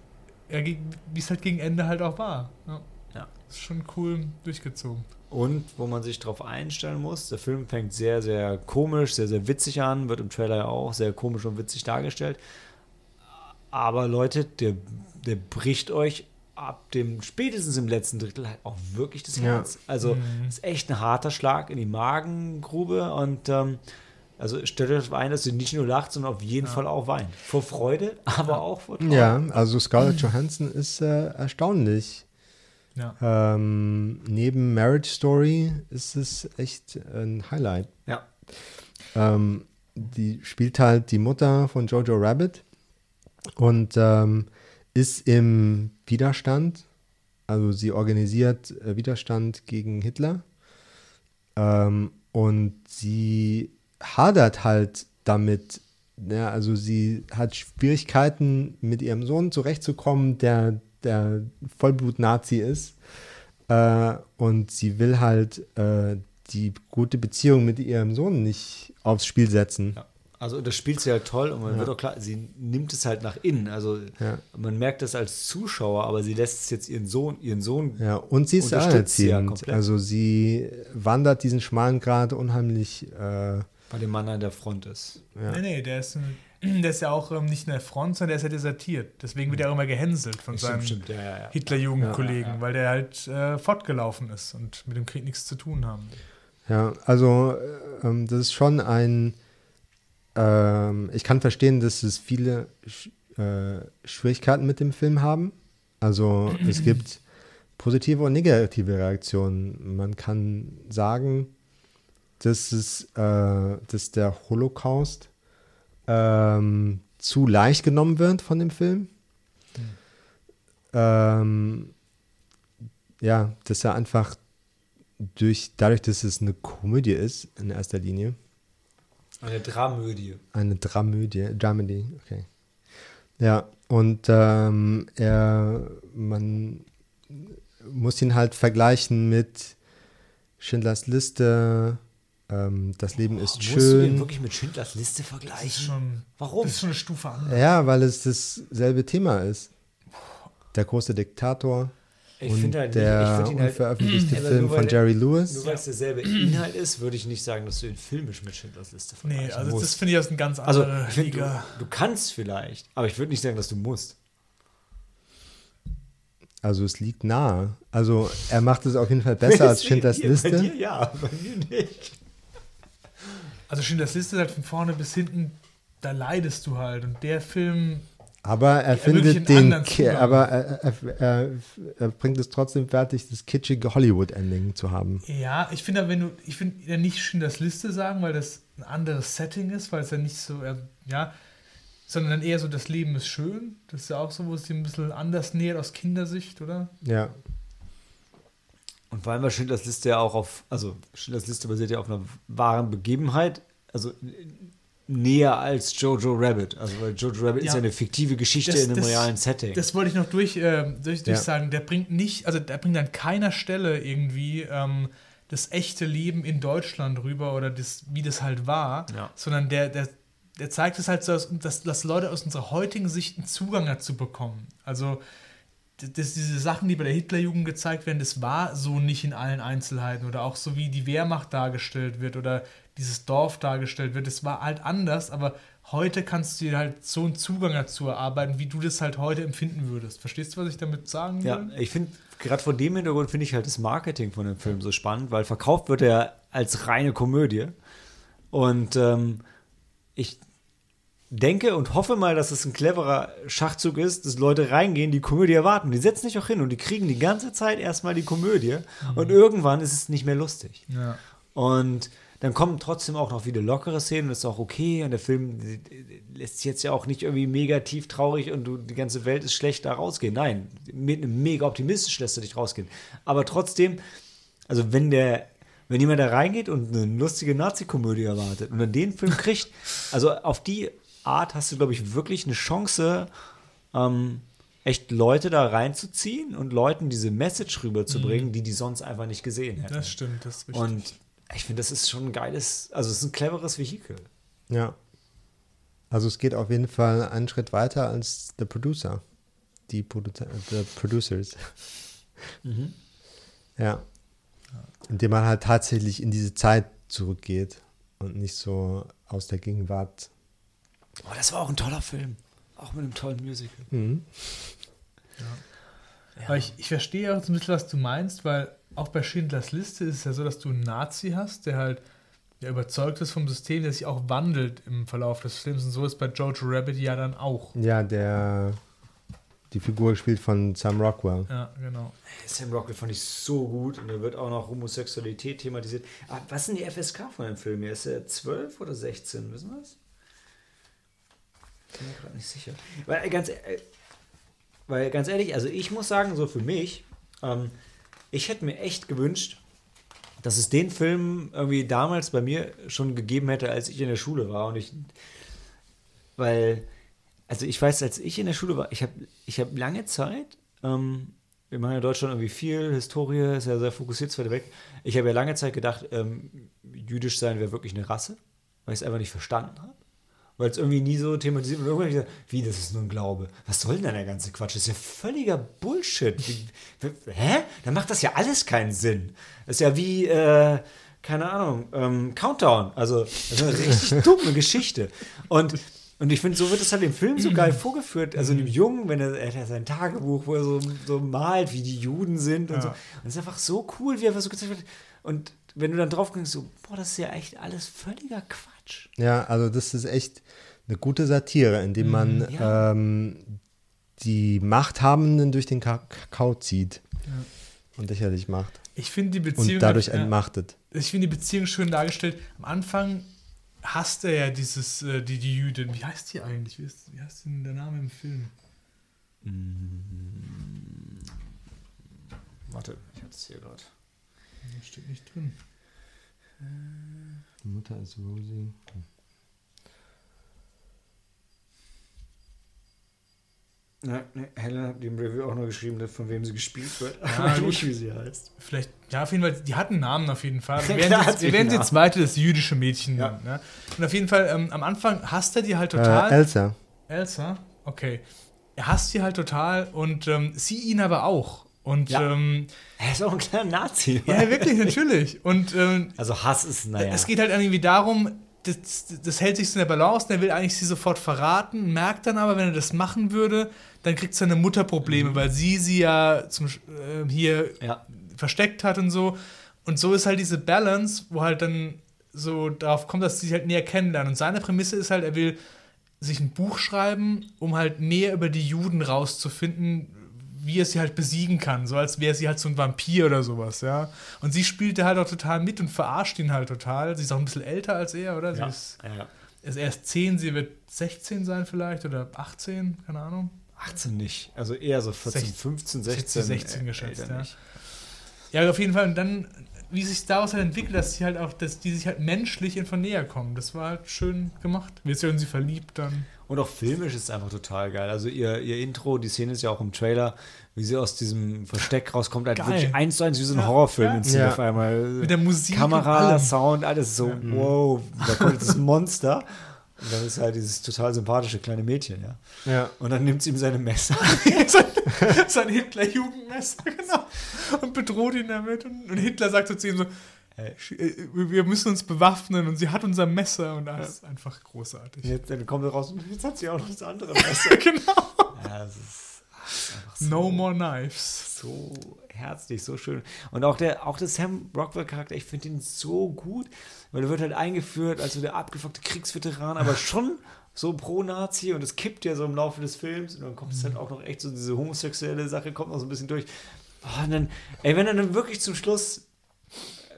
S3: ja, wie es halt gegen Ende halt auch war. Ja.
S1: Ja.
S3: Ist schon cool durchgezogen.
S1: Und wo man sich drauf einstellen muss, der Film fängt sehr, sehr komisch, sehr, sehr witzig an, wird im Trailer ja auch sehr komisch und witzig dargestellt. Aber Leute, der, der bricht euch ab dem spätestens im letzten Drittel halt auch wirklich das
S2: Ja.
S1: Herz. Also
S3: Mhm.
S1: ist echt ein harter Schlag in die Magengrube und ähm, also stellt euch ein, dass ihr nicht nur lacht, sondern auf jeden Fall auch weint. Vor Freude, aber auch vor Trauer.
S2: Ja, also Scarlett Johansson ist äh, erstaunlich.
S3: Ja.
S2: Ähm, neben Marriage Story ist es echt ein Highlight.
S1: Ja.
S2: Ähm, die spielt halt die Mutter von Jojo Rabbit und ähm, ist im Widerstand. Also sie organisiert äh, Widerstand gegen Hitler. Ähm, und sie hadert halt damit. Ja, also sie hat Schwierigkeiten, mit ihrem Sohn zurechtzukommen, der der Vollblut-Nazi ist. Äh, und sie will halt äh, die gute Beziehung mit ihrem Sohn nicht aufs Spiel setzen.
S1: Ja. Also das spielt sie halt toll und man
S2: Ja.
S1: wird auch klar, sie nimmt es halt nach innen. Also
S2: Ja.
S1: man merkt das als Zuschauer, aber sie lässt es jetzt ihren Sohn, ihren Sohn.
S2: Ja, und sie ist
S1: ja
S2: alleinerziehend.
S1: komplett.
S2: also sie wandert diesen schmalen Grad unheimlich. Äh,
S1: Bei dem Mann an der Front ist.
S2: ja.
S3: Nee, nee, der ist, der ist ja auch ähm, nicht in der Front, sondern der ist ja desertiert. Deswegen wird er auch immer gehänselt von seinen
S1: ja, ja, ja.
S3: Hitlerjugendkollegen,
S1: ja.
S3: weil der halt äh, fortgelaufen ist und mit dem Krieg nichts zu tun haben.
S2: Ja, also äh, ähm, das ist schon ein. Ähm, ich kann verstehen, dass es viele Sch äh, Schwierigkeiten mit dem Film haben. Also es gibt positive und negative Reaktionen. Man kann sagen, dass, es, äh, dass der Holocaust ähm, zu leicht genommen wird von dem Film. Ähm, ja, dass er einfach durch, dadurch, dass es eine Komödie ist, in erster Linie,
S1: Eine Dramödie.
S2: eine Dramödie, Dramedy, okay. Ja, und ähm, er, man muss ihn halt vergleichen mit Schindlers Liste, ähm, Das Leben ist
S1: Musst du den
S2: schön.
S1: wirklich mit Schindlers Liste
S3: Das ist
S1: vergleichen?
S3: schon,
S1: Warum?
S3: Das ist schon eine Stufe an.
S2: Ja, weil es dasselbe Thema ist. Der große Diktator
S1: Ich
S2: und
S1: finde halt nicht, ich
S2: der
S1: ihn halt,
S2: unveröffentlichte
S1: Aber
S2: Film
S1: nur weil
S2: von
S1: der-
S2: Jerry Lewis.
S1: nur weil es derselbe Inhalt ist, würde ich nicht sagen, dass du ihn filmisch mit Schindlers Liste vergleichen
S3: Nee, also
S1: musst.
S3: das finde ich aus einer ganz
S1: also
S3: anderen
S1: ich find, du, du kannst vielleicht, aber ich würde nicht sagen, dass du musst.
S2: Also es liegt nahe. Also er macht es auf jeden Fall besser als Schindlers Liste.
S1: Bei dir ja, bei mir nicht.
S3: Also Schindlers Liste halt von vorne bis hinten, da leidest du halt. Und der Film.
S2: Aber er findet den, aber er, er, er, bringt es trotzdem fertig, das kitschige Hollywood-Ending zu haben.
S3: Ja, ich finde, wenn du, ich finde ja nicht Schindlers Liste sagen, weil das ein anderes Setting ist, weil es ja nicht so, ja, sondern dann eher so, das Leben ist schön. Das ist ja auch so, wo es dir ein bisschen anders nähert aus Kindersicht, oder?
S2: Ja.
S1: Und vor allem war Schindlers Liste ja auch auf, also Schindlers Liste basiert ja auf einer wahren Begebenheit, also näher als Jojo Rabbit. Also weil Jojo Rabbit
S3: Ja.
S1: ist ja eine fiktive Geschichte
S3: Das-
S1: in einem
S3: das-
S1: realen Setting.
S3: Das wollte ich noch durch, äh, durch, durch
S2: Ja.
S3: sagen. Der bringt nicht, also der bringt an keiner Stelle irgendwie ähm, das echte Leben in Deutschland rüber oder das, wie das halt war,
S1: Ja.
S3: sondern der, der, der zeigt es halt so, dass, dass, dass Leute aus unserer heutigen Sicht einen Zugang dazu bekommen. Also d- das, diese Sachen, die bei der Hitlerjugend gezeigt werden, das war so nicht in allen Einzelheiten oder auch so wie die Wehrmacht dargestellt wird oder dieses Dorf dargestellt wird, das war halt anders, aber heute kannst du dir halt so einen Zugang dazu erarbeiten, wie du das halt heute empfinden würdest. Verstehst du, was ich damit sagen will?
S1: Ja, ich finde, gerade vor dem Hintergrund finde ich halt das Marketing von dem Film so spannend, weil verkauft wird er als reine Komödie. Und ähm, ich denke und hoffe mal, dass es ein cleverer Schachzug ist, dass Leute reingehen, die Komödie erwarten. Die setzen sich auch hin und die kriegen die ganze Zeit erstmal die Komödie und irgendwann ist es nicht mehr lustig.
S3: Ja.
S1: Und dann kommen trotzdem auch noch wieder lockere Szenen, das ist auch okay. Und der Film lässt sich jetzt ja auch nicht irgendwie mega tief traurig und du, die ganze Welt ist schlecht da rausgehen. Nein, mit einem mega optimistisch lässt du dich rausgehen. Aber trotzdem, also wenn der, wenn jemand da reingeht und eine lustige Nazi-Komödie erwartet und dann den Film kriegt, also auf die Art hast du, glaube ich, wirklich eine Chance, ähm, echt Leute da reinzuziehen und Leuten diese Message rüberzubringen, die die sonst einfach nicht gesehen hätten.
S3: Das stimmt, das ist richtig.
S1: Und ich finde, das ist schon ein geiles, also es ist ein cleveres Vehikel.
S2: Ja. Also es geht auf jeden Fall einen Schritt weiter als The Producer. Die Produ the Producers. Ja. Indem man halt tatsächlich in diese Zeit zurückgeht und nicht so aus der Gegenwart.
S1: Oh, das war auch ein toller Film. Auch mit einem tollen Musical.
S2: Mhm.
S3: Aber ich, ich verstehe auch so ein bisschen, was du meinst, weil auch bei Schindlers Liste ist es ja so, dass du einen Nazi hast, der halt ja, überzeugt ist vom System, der sich auch wandelt im Verlauf des Films. Und so ist bei Jojo Rabbit ja dann auch.
S2: Ja, der die Figur gespielt von Sam Rockwell.
S3: Ja, genau.
S1: Sam Rockwell fand ich so gut und da wird auch noch Homosexualität thematisiert. Ah, was sind die FSK von dem Film? Ist er 12 oder 16? Wissen wir das? Bin mir gerade nicht sicher. Weil äh, ganz, äh, weil ganz ehrlich, also ich muss sagen, so für mich, ähm, ich hätte mir echt gewünscht, dass es den Film irgendwie damals bei mir schon gegeben hätte, als ich in der Schule war. Und ich, weil, also ich weiß, als ich in der Schule war, ich habe ich hab lange Zeit, ähm, wir machen ja in Deutschland irgendwie viel, Historie ist ja sehr fokussiert, zweite weg. Ich habe ja lange Zeit gedacht, ähm, jüdisch sein wäre wirklich eine Rasse, weil ich es einfach nicht verstanden habe. Weil es irgendwie nie so thematisiert wird. Irgendwann gesagt, wie, das ist nur ein Glaube. Was soll denn der ganze Quatsch? Das ist ja völliger Bullshit. Hä? Dann macht das ja alles keinen Sinn. Das ist ja wie, äh, keine Ahnung, ähm, Countdown. Also, das ist eine richtig dumme Geschichte. Und, und ich finde, so wird es halt im Film so geil vorgeführt. Also, dem Jungen, wenn er, er hat sein Tagebuch, wo er so, so malt, wie die Juden sind und
S3: Ja.
S1: so. Und es ist einfach so cool, wie er so gezeigt wird. Und wenn du dann drauf guckst, so, boah, das ist ja echt alles völliger Quatsch.
S2: Ja, also das ist echt eine gute Satire, indem man
S1: Ja.
S2: ähm, die Machthabenden durch den Ka- Kakao zieht und lächerlich macht
S3: Ich finde die Beziehung.
S2: und dadurch
S3: ja,
S2: entmachtet.
S3: ich finde die Beziehung schön dargestellt. Am Anfang hasst er ja dieses, äh, die, die Jüdin. Wie heißt die eigentlich? Wie, ist, wie heißt denn der Name im Film?
S1: Warte, ich hatte es hier gerade.
S3: Da steht nicht drin.
S2: Die Mutter ist Rosie.
S1: Ne, ne, Helen hat im Review auch noch geschrieben, von wem sie gespielt wird.
S3: Ja,
S1: aber
S3: gut.
S1: nicht, wie sie heißt.
S3: Vielleicht, ja, auf jeden Fall, die hat einen Namen auf jeden Fall.
S1: Hat
S3: jetzt,
S1: sie einen
S3: sie zweite, das jüdische Mädchen
S1: Ja.
S3: nennen. Ne? Und auf jeden Fall, ähm, am Anfang hasst er die halt total.
S2: Äh, Elsa.
S3: Elsa? Okay. Er hasst sie halt total und ähm, sie ihn aber auch. Und
S1: Ja.
S3: ähm,
S1: Er ist auch ein kleiner Nazi.
S3: ja, wirklich, natürlich. Und ähm,
S1: Also Hass ist, naja.
S3: es geht halt irgendwie darum, das, das hält sich so in der Balance, der will eigentlich sie sofort verraten, merkt dann aber, wenn er das machen würde, dann kriegt seine Mutter Probleme, weil sie sie ja zum, äh, hier
S1: ja.
S3: versteckt hat und so. Und so ist halt diese Balance, wo halt dann so darauf kommt, dass sie sich halt näher kennenlernen. Und seine Prämisse ist halt, er will sich ein Buch schreiben, um halt näher über die Juden rauszufinden, wie er sie halt besiegen kann, so als wäre sie halt so ein Vampir oder sowas, ja. Und sie spielt da halt auch total mit und verarscht ihn halt total. Sie ist auch ein bisschen älter als er, oder? Sie
S1: Ja.
S3: ist,
S1: ja.
S3: ist erst 10, sie wird 16 sein vielleicht oder 18, keine Ahnung.
S1: 18 nicht. Also eher so 14,
S3: 16,
S1: 15, 16.
S3: 16
S1: äh,
S3: geschätzt, ja.
S1: nicht.
S3: Ja, auf jeden Fall. Und dann, wie sich daraus halt entwickelt, dass sie halt auch, dass die sich halt menschlich einfach näher kommen. Das war halt schön gemacht. Wird sie in sie verliebt dann.
S1: Und auch filmisch ist es einfach total geil. Also ihr, ihr Intro, die Szene ist ja auch im Trailer, wie sie aus diesem Versteck rauskommt, halt
S3: Geil.
S1: wirklich eins zu eins wie so ein
S3: Ja,
S1: Horrorfilm
S3: ja.
S2: Ja.
S1: auf einmal.
S3: Mit der Musik und
S1: Kamera,
S3: allem.
S1: Sound, alles so, wow, da kommt jetzt das Monster. Und dann ist halt dieses total sympathische kleine Mädchen, ja.
S2: Ja.
S1: Und dann nimmt sie ihm seine Messer.
S3: sein, sein Hitler-Jugendmesser, genau. Und bedroht ihn damit. Und, und Hitler sagt so zu ihm so, wir müssen uns bewaffnen und sie hat unser Messer und das ist einfach großartig.
S1: Jetzt, dann kommt er raus und jetzt hat sie auch noch das andere Messer.
S3: genau.
S1: ja, das ist, das ist so.
S3: No more knives.
S1: so herzlich, so schön. Und auch der, auch der Sam Rockwell-Charakter, ich finde ihn so gut, weil er wird halt eingeführt als so der abgefuckte Kriegsveteran, aber schon so pro-Nazi und es kippt ja so im Laufe des Films und dann kommt es halt auch noch echt so diese homosexuelle Sache, kommt noch so ein bisschen durch. Oh, und dann, ey, wenn er dann wirklich zum Schluss, äh,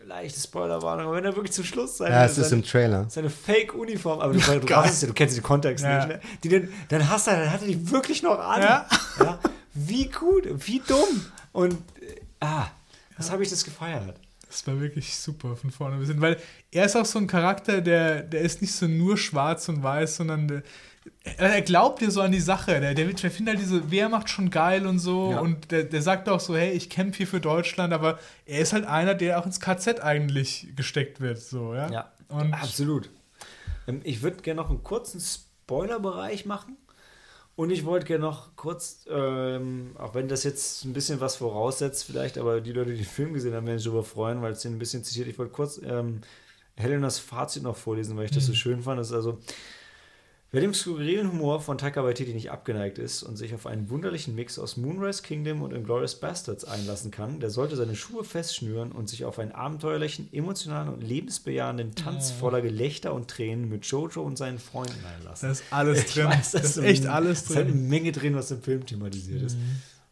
S1: leichte Spoilerwarnung, aber wenn er wirklich zum Schluss seine,
S2: Ja, es ist
S1: seine,
S2: im Trailer.
S1: seine Fake-Uniform, aber du, du, raffst es ja, du kennst den Kontext
S3: Ja.
S1: nicht, ne? Die dann, dann hast du, dann hat er die wirklich noch an.
S3: Ja.
S1: Ja, wie gut, wie dumm. Und äh, ah, was habe ich das gefeiert?
S3: Das war wirklich super von vorne bis hin, weil er ist auch so ein Charakter, der, der ist nicht so nur schwarz und weiß, sondern der, er, glaubt dir so an die Sache. Der, der, der findet halt diese Wehrmacht schon geil und so
S1: Ja.
S3: und der, der sagt auch so, hey, ich kämpfe hier für Deutschland, aber er ist halt einer, der auch ins KZ eigentlich gesteckt wird, so, ja.
S1: Ja,
S3: Und
S1: absolut. Ähm, ich würde gerne noch einen kurzen Spoilerbereich machen. Und ich wollte gerne noch kurz, ähm, auch wenn das jetzt ein bisschen was voraussetzt, vielleicht, aber die Leute, die den Film gesehen haben, werden sich darüber freuen, weil es den ein bisschen zitiert. Ich wollte kurz ähm, Helenas Fazit noch vorlesen, weil ich das so schön fand. Das ist also, wer dem skurrilen Humor von Taika Waititi nicht abgeneigt ist und sich auf einen wunderlichen Mix aus Moonrise Kingdom und Inglourious Bastards einlassen kann, der sollte seine Schuhe festschnüren und sich auf einen abenteuerlichen, emotionalen und lebensbejahenden Tanz voller Gelächter und Tränen mit Jojo und seinen Freunden einlassen.
S3: da ist alles
S1: Ich
S3: drin.
S1: weiß,
S3: da ist
S1: ein-
S3: echt alles
S1: Es ist eine
S3: drin. Mhm.
S1: Menge drin, was im Film thematisiert ist.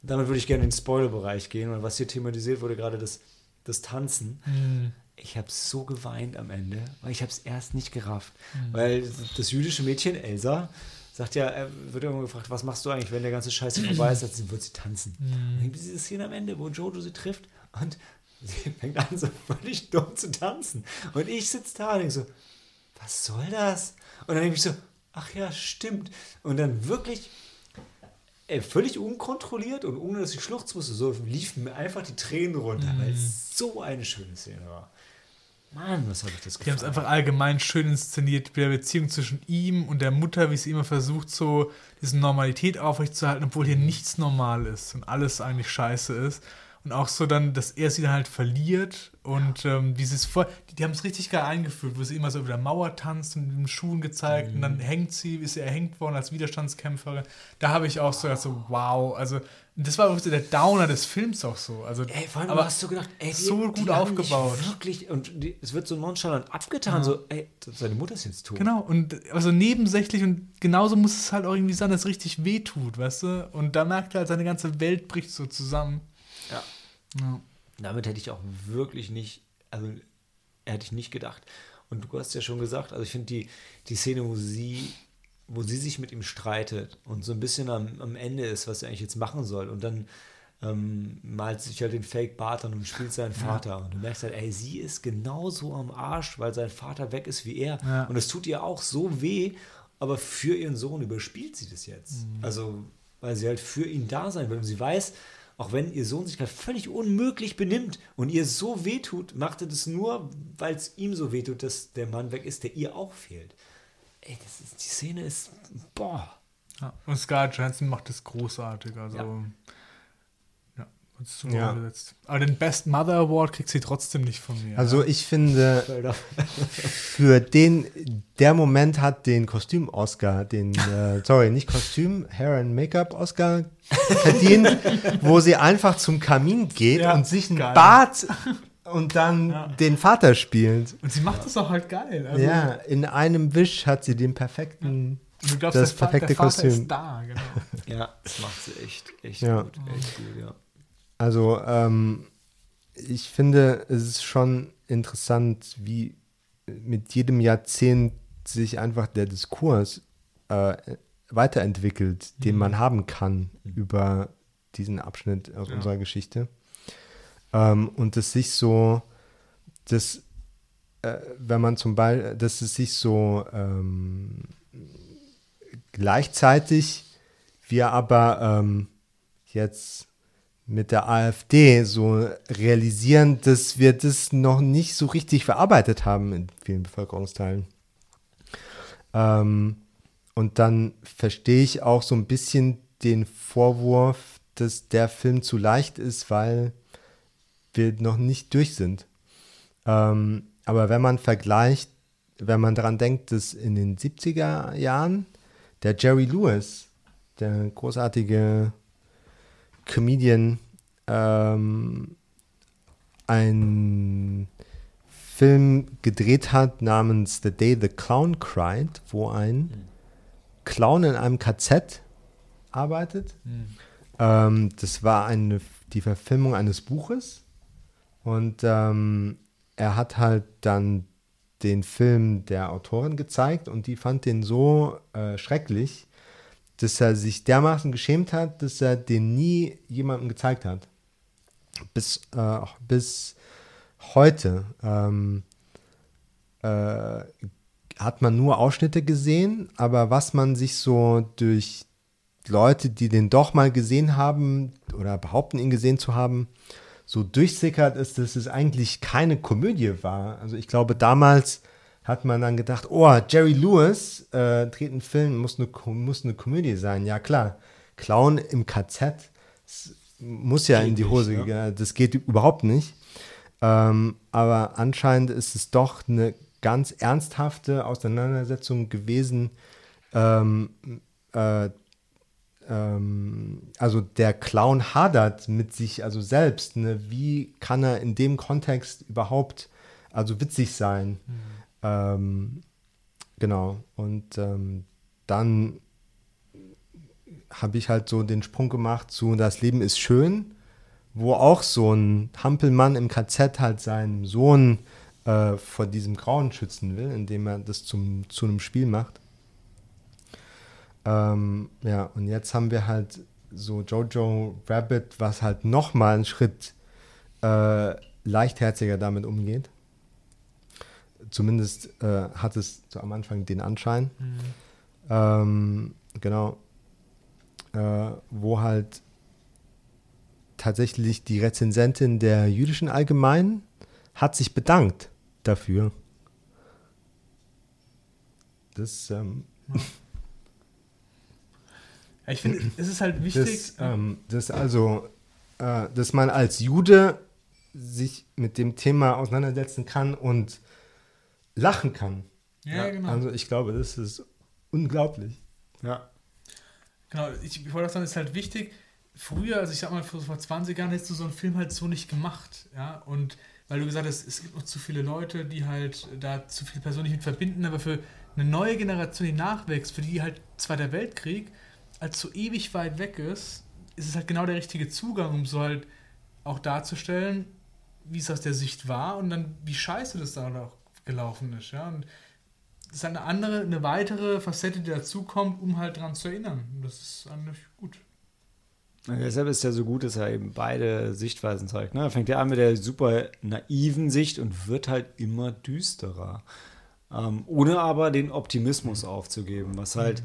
S1: Damit würde ich gerne in den Spoilerbereich gehen, weil was hier thematisiert wurde, gerade das, das Tanzen.
S3: Mhm.
S1: Ich habe so geweint am Ende, weil ich habe es erst nicht gerafft.
S3: Mhm.
S1: Weil das jüdische Mädchen, Elsa, sagt ja, er wird irgendwann gefragt, was machst du eigentlich, wenn der ganze Scheiße vorbei ist? Sie, wird sie tanzen.
S3: Mhm.
S1: Und dann gibt es diese Szene am Ende, wo Jojo sie trifft und sie fängt an, so völlig dumm zu tanzen. Und ich sitze da und denke so, was soll das? Und dann denke ich so, ach ja, stimmt. Und dann wirklich völlig unkontrolliert und ohne dass ich schluchzen musste, so liefen mir einfach die Tränen runter, weil es so eine schöne Szene war. Mann, was habe ich das
S3: Die haben es
S1: gefallen.
S3: einfach allgemein schön inszeniert, mit der Beziehung zwischen ihm und der Mutter, wie sie immer versucht, so diese Normalität aufrechtzuerhalten, obwohl hier nichts normal ist und alles eigentlich scheiße ist. Und auch so dann, dass er sie dann halt verliert und ähm, wie sie es vor. Die, die haben es richtig geil eingeführt, wo sie immer so über der Mauer tanzt und mit den Schuhen gezeigt und
S1: Mhm.
S3: dann hängt sie, ist sie erhängt worden als Widerstandskämpferin. Da habe ich auch so gedacht, so, wow. Also, das war so der Downer des Films auch so. Also,
S1: Ey, vor allem
S3: aber
S1: hast du gedacht, ey, die,
S3: so gut aufgebaut.
S1: Wirklich, und die, es wird so nonchalant abgetan, so, ey, seine Mutter ist jetzt tot.
S3: Genau, und also nebensächlich und genauso muss es halt auch irgendwie sein, dass es richtig wehtut, weißt du? Und da merkt er halt, seine ganze Welt bricht so zusammen.
S1: Ja.
S3: Ja.
S1: Damit hätte ich auch wirklich nicht, also hätte ich nicht gedacht. Und du hast ja schon gesagt, also ich finde die, die Szene, wo sie, wo sie sich mit ihm streitet und so ein bisschen am, am Ende ist, was er eigentlich jetzt machen soll. Und dann ähm, malt sich halt den Fake Bart an und spielt seinen Vater. Und du merkst halt, ey, sie ist genauso am Arsch, weil sein Vater weg ist wie er.
S3: Ja.
S1: Und es tut ihr auch so weh, aber für ihren Sohn überspielt sie das jetzt. Also, weil sie halt für ihn da sein will. Und sie weiß, auch wenn ihr Sohn sich gerade völlig unmöglich benimmt und ihr so wehtut, macht er das nur, weil es ihm so wehtut, dass der Mann weg ist, der ihr auch fehlt. Ey, das ist, die Szene ist, boah.
S3: Ja. Und Scarlett Johansson macht das großartig. Also,
S1: Ja.
S3: Es zum
S2: Ja.
S3: gesetzt. Aber den Best Mother Award kriegt sie trotzdem nicht von mir.
S2: Also ich finde, für den, der Moment hat den Kostüm-Oscar, den, äh, sorry, nicht Kostüm, Hair and Make-up-Oscar verdient, wo sie einfach zum Kamin geht
S3: Ja,
S2: und sich ein
S3: geil.
S2: Bart und dann
S3: Ja.
S2: den Vater spielt.
S3: Und sie macht das auch halt geil. Also,
S2: ja, in einem Wisch hat sie den perfekten.
S3: Du glaubst,
S2: Das perfekte
S3: der Vater
S2: Kostüm.
S3: ist da, genau.
S1: Ja, das macht sie echt, echt
S2: Ja.
S1: gut. Echt gut, ja.
S2: Also, ähm, ich finde, es ist schon interessant, wie mit jedem Jahrzehnt sich einfach der Diskurs äh, weiterentwickelt, den man haben kann über diesen Abschnitt aus
S3: Ja.
S2: unserer Geschichte. Ähm, und dass sich so, dass, äh, wenn man zum Beispiel, dass es sich so ähm, gleichzeitig wir aber ähm, jetzt mit der AfD so realisieren, dass wir das noch nicht so richtig verarbeitet haben in vielen Bevölkerungsteilen. Ähm, und dann verstehe ich auch so ein bisschen den Vorwurf, dass der Film zu leicht ist, weil wir noch nicht durch sind. Ähm, aber wenn man vergleicht, wenn man daran denkt, dass in den 70er Jahren der Jerry Lewis, der großartige Comedian, ähm, einen Film gedreht hat namens The Day the Clown Cried, wo ein Clown in einem KZ arbeitet. Ähm, das war eine, die Verfilmung eines Buches. Und ähm, er hat halt dann den Film der Autorin gezeigt und die fand den so äh, schrecklich, dass er sich dermaßen geschämt hat, dass er den nie jemandem gezeigt hat. Bis, äh, bis heute ähm, äh, hat man nur Ausschnitte gesehen, aber was man sich so durch Leute, die den doch mal gesehen haben oder behaupten, ihn gesehen zu haben, so durchsickert ist, dass es eigentlich keine Komödie war. Also ich glaube, damals hat man dann gedacht, oh, Jerry Lewis äh, dreht einen Film, muss eine, muss eine Komödie sein. Ja klar, Clown im KZ das muss ja
S1: Geht
S2: in die
S1: nicht,
S2: Hose
S1: ja.
S2: gehen. Das geht überhaupt nicht. Ähm, aber anscheinend ist es doch eine ganz ernsthafte Auseinandersetzung gewesen. Ähm, äh, ähm, also der Clown hadert mit sich, also selbst. Ne? Wie kann er in dem Kontext überhaupt also witzig sein? Ähm, genau. Und ähm, dann habe ich halt so den Sprung gemacht zu Das Leben ist schön, wo auch so ein Hampelmann im KZ halt seinen Sohn äh, vor diesem Grauen schützen will, indem er das zum, zu einem Spiel macht. Ähm, ja, und jetzt haben wir halt so Jojo Rabbit, was halt nochmal einen Schritt äh, leichtherziger damit umgeht. Zumindest äh, hat es so am Anfang den Anschein. Ähm, genau. Äh, wo halt tatsächlich die Rezensentin der jüdischen Allgemeinen hat sich bedankt dafür. Das, ähm,
S3: Ja, ich finde, es ist halt wichtig.
S2: das, ähm, das also, äh, dass man als Jude sich mit dem Thema auseinandersetzen kann und lachen kann.
S3: ja, genau.
S2: Also ich glaube, das ist unglaublich.
S1: Ja.
S3: Genau, ich, ich wollte auch sagen, es ist halt wichtig. Früher, also ich sag mal, vor, vor 20 Jahren hättest du so einen Film halt so nicht gemacht, ja. Und weil du gesagt hast, es gibt noch zu viele Leute, die halt da zu viele Personen nicht mit verbinden, aber für eine neue Generation, die nachwächst, für die halt Zweiter Weltkrieg als so ewig weit weg ist, ist es halt genau der richtige Zugang, um so halt auch darzustellen, wie es aus der Sicht war und dann wie scheiße das da halt auch gelaufen ist, ja. Und das ist eine andere, eine weitere Facette, die dazukommt, um halt dran zu erinnern. Und das ist eigentlich gut.
S1: Ja, Deshalb ist er so gut, dass er eben beide Sichtweisen zeigt. Ne? Er fängt ja an mit der super naiven Sicht und wird halt immer düsterer. Ähm, ohne aber den Optimismus aufzugeben, was halt,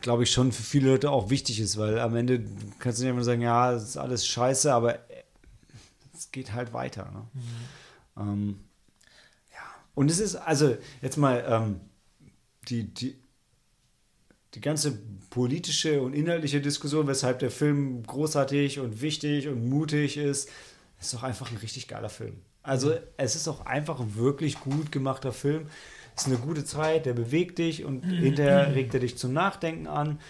S1: glaube ich, schon für viele Leute auch wichtig ist, weil am Ende kannst du nicht einfach sagen, ja, es ist alles scheiße, aber es geht halt weiter. Ne? Ähm, ja. Und es ist, also jetzt mal, ähm, die, die, die ganze politische und inhaltliche Diskussion, weshalb der Film großartig und wichtig und mutig ist, ist doch einfach ein richtig geiler Film. Also es ist auch einfach ein wirklich gut gemachter Film. Es ist eine gute Zeit, der bewegt dich und hinterher regt er dich zum Nachdenken an.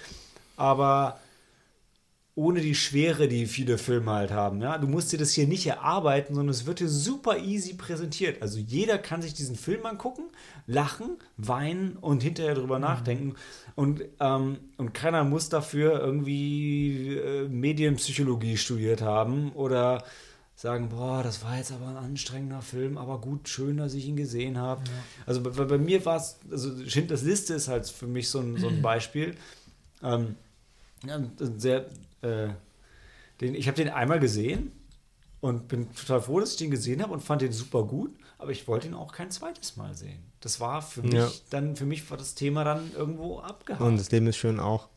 S1: Aber ohne die Schwere, die viele Filme halt haben. Ja? Du musst dir das hier nicht erarbeiten, sondern es wird dir super easy präsentiert. Also jeder kann sich diesen Film angucken, lachen, weinen und hinterher drüber mhm. nachdenken. Und, ähm, und keiner muss dafür irgendwie äh, Medienpsychologie studiert haben oder sagen, boah, das war jetzt aber ein anstrengender Film, aber gut, schön, dass ich ihn gesehen habe. Ja. Also bei, bei mir war es, also Schindlers Liste ist halt für mich so ein, so ein Beispiel. Ähm, sehr, äh, den, ich habe den einmal gesehen und bin total froh, dass ich den gesehen habe und fand den super gut, aber ich wollte ihn auch kein zweites Mal sehen. Das war für mich ja. dann, für mich war das Thema dann irgendwo abgehakt.
S2: Und das Leben ist schön auch.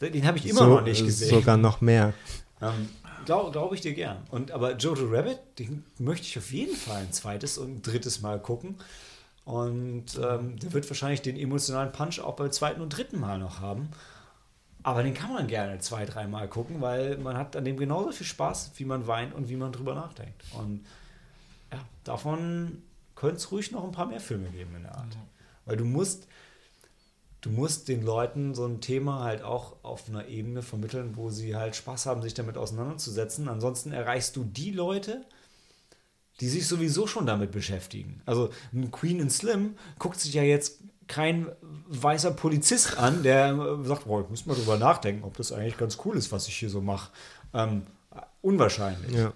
S1: Den habe ich immer so, noch nicht gesehen.
S2: Sogar noch mehr.
S1: Ähm, Glaube glaub ich dir gern. Und, aber Jojo Rabbit, den möchte ich auf jeden Fall ein zweites und ein drittes Mal gucken. Und ähm, der wird wahrscheinlich den emotionalen Punch auch beim zweiten und dritten Mal noch haben. Aber den kann man gerne zwei, dreimal gucken, weil man hat an dem genauso viel Spaß, wie man weint und wie man drüber nachdenkt. Und ja, davon könnte es ruhig noch ein paar mehr Filme geben in der Art. Mhm. Weil du musst, du musst den Leuten so ein Thema halt auch auf einer Ebene vermitteln, wo sie halt Spaß haben, sich damit auseinanderzusetzen. Ansonsten erreichst du die Leute, die sich sowieso schon damit beschäftigen. Also ein Queen and Slim guckt sich ja jetzt kein weißer Polizist an, der sagt, boah, ich muss mal drüber nachdenken, ob das eigentlich ganz cool ist, was ich hier so mache. Ähm, unwahrscheinlich. Ja.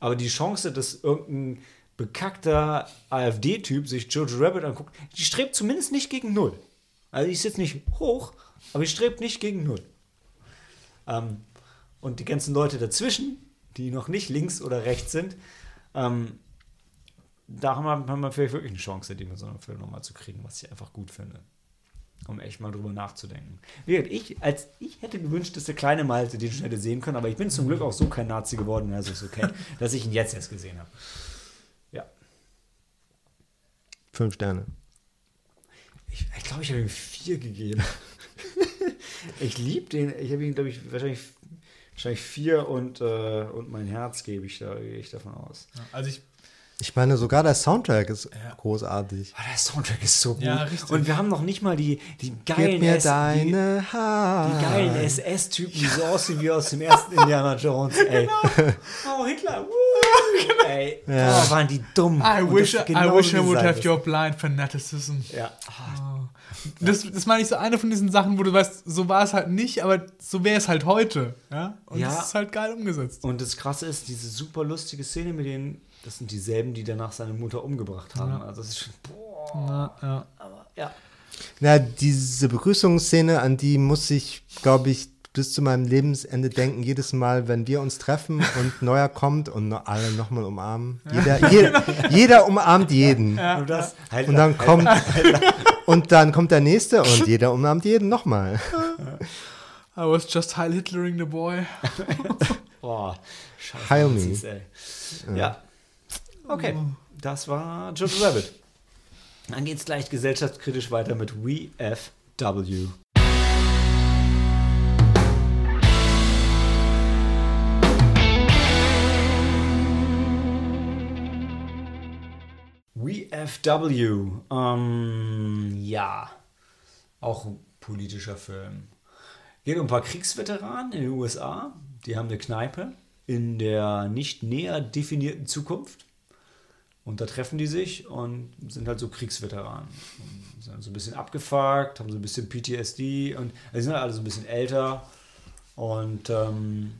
S1: Aber die Chance, dass irgendein bekackter AfD-Typ sich Jojo Rabbit anguckt, die strebt zumindest nicht gegen Null. Also ist jetzt nicht hoch, aber die strebt nicht gegen Null. Ähm, und die ganzen Leute dazwischen, die noch nicht links oder rechts sind, ähm, da haben wir, haben wir vielleicht wirklich eine Chance, die mit so einem Film nochmal zu kriegen, was ich einfach gut finde. Um echt mal drüber nachzudenken. Ich, als, ich hätte gewünscht, dass der kleine Malte den schon hätte sehen können, aber ich bin zum Glück auch so kein Nazi geworden, also ist okay, dass ich ihn jetzt erst gesehen habe. Ja.
S2: Fünf Sterne.
S1: Ich glaube, ich, glaub, ich habe ihm vier gegeben. ich liebe den. Ich habe ihn, glaube ich, wahrscheinlich, wahrscheinlich vier und, äh, und mein Herz gebe ich, da, gehe ich davon aus.
S3: Also ich
S2: ich meine, sogar der Soundtrack ist ja. großartig.
S1: Oh, der Soundtrack ist so gut. Ja, und wir haben noch nicht mal die, die geilen
S2: Gib mir S deine die, die
S1: geilen SS-Typen, die so aussehen wie aus dem ersten Indiana Jones. Ey. Genau. Oh, Hitler. Genau. Ey, ja. oh, waren die dumm.
S3: I wish, I, wish I would have your blind fanaticism.
S1: Ja.
S3: Oh. Das, das meine ich so eine von diesen Sachen, wo du weißt, so war es halt nicht, aber so wäre es halt heute. Ja? Und ja. das ist halt geil umgesetzt.
S1: Und das Krasse ist, diese super lustige Szene mit den das sind dieselben, die danach seine Mutter umgebracht haben. Ja. Also das ist schon, boah. Ja, ja. Aber ja.
S2: Na, diese Begrüßungsszene, an die muss ich, glaube ich, bis zu meinem Lebensende denken, jedes Mal, wenn wir uns treffen und neuer kommt und alle nochmal umarmen. Jeder, jeder, jeder, umarmt jeden. Ja. Und, das, und dann kommt und dann kommt der nächste und jeder umarmt jeden nochmal.
S3: I was just Heil Hitlering the boy.
S1: Boah, scheiße.
S2: Heil me.
S1: Ja. Okay, das war Jojo Rabbit. Dann geht es gleich gesellschaftskritisch weiter mit WeFW. WeFW, ähm, ja, auch ein politischer Film. Geht um ein paar Kriegsveteranen in den USA, die haben eine Kneipe in der nicht näher definierten Zukunft. Und da treffen die sich und sind halt so Kriegsveteranen. Und sind so ein bisschen abgefuckt, haben so ein bisschen PTSD und also sind halt alle so ein bisschen älter. Und ähm,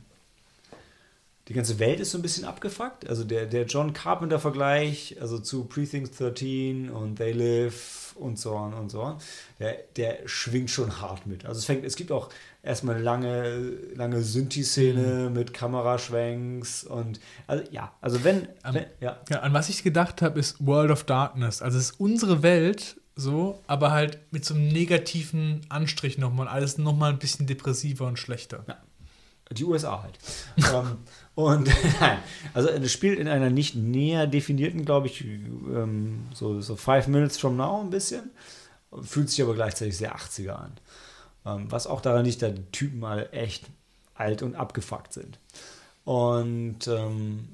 S1: die ganze Welt ist so ein bisschen abgefuckt. Also der, der John Carpenter-Vergleich, also zu Prethings 13 und They Live und so on und so on, der, der schwingt schon hart mit. Also es fängt, es gibt auch erstmal eine lange, lange Synthi-Szene mhm. mit Kameraschwenks und also ja, also wenn, um, wenn ja.
S3: ja. An was ich gedacht habe, ist World of Darkness. Also es ist unsere Welt so, aber halt mit so einem negativen Anstrich nochmal. Alles nochmal ein bisschen depressiver und schlechter.
S1: Ja. Die USA halt. ähm, und nein, also es spielt in einer nicht näher definierten, glaube ich, ähm, so, so Five Minutes from Now ein bisschen. Fühlt sich aber gleichzeitig sehr 80er an. Ähm, was auch daran liegt, dass die Typen mal echt alt und abgefuckt sind. Und ähm,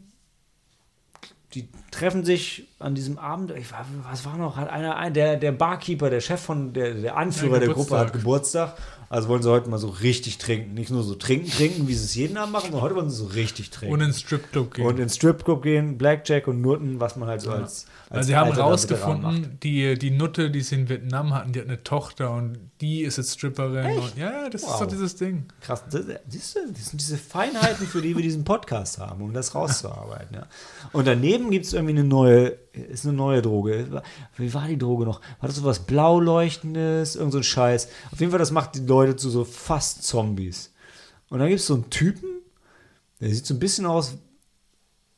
S1: die treffen sich an diesem Abend, ich was war noch, hat einer, ein- der, der Barkeeper, der Chef von, der, der Anführer
S3: Ja,
S1: der Gruppe hat
S3: Geburtstag.
S1: Also wollen sie heute mal so richtig trinken. Nicht nur so trinken, trinken, wie sie es jeden Abend machen, sondern heute wollen sie so richtig trinken.
S3: Und ins Stripclub gehen.
S1: Und ins Stripclub gehen, Blackjack und Nutten, was man halt so als, als
S3: also sie haben rausgefunden, die, die Nutte, die sie in Vietnam hatten, die hat eine Tochter und die ist jetzt Stripperin. Und, ja, ja, das ist
S1: Wow.
S3: doch dieses Ding.
S1: Krass, das, siehst du, das sind diese Feinheiten, für die wir diesen Podcast haben, um das rauszuarbeiten. Ja. Und daneben gibt es irgendwie eine neue, ist eine neue Droge. Wie war die Droge noch? War das so was blau leuchtendes? Irgend so ein Scheiß. Auf jeden Fall, das macht die Leute zu so fast Zombies. Und dann gibt es so einen Typen, der sieht so ein bisschen aus,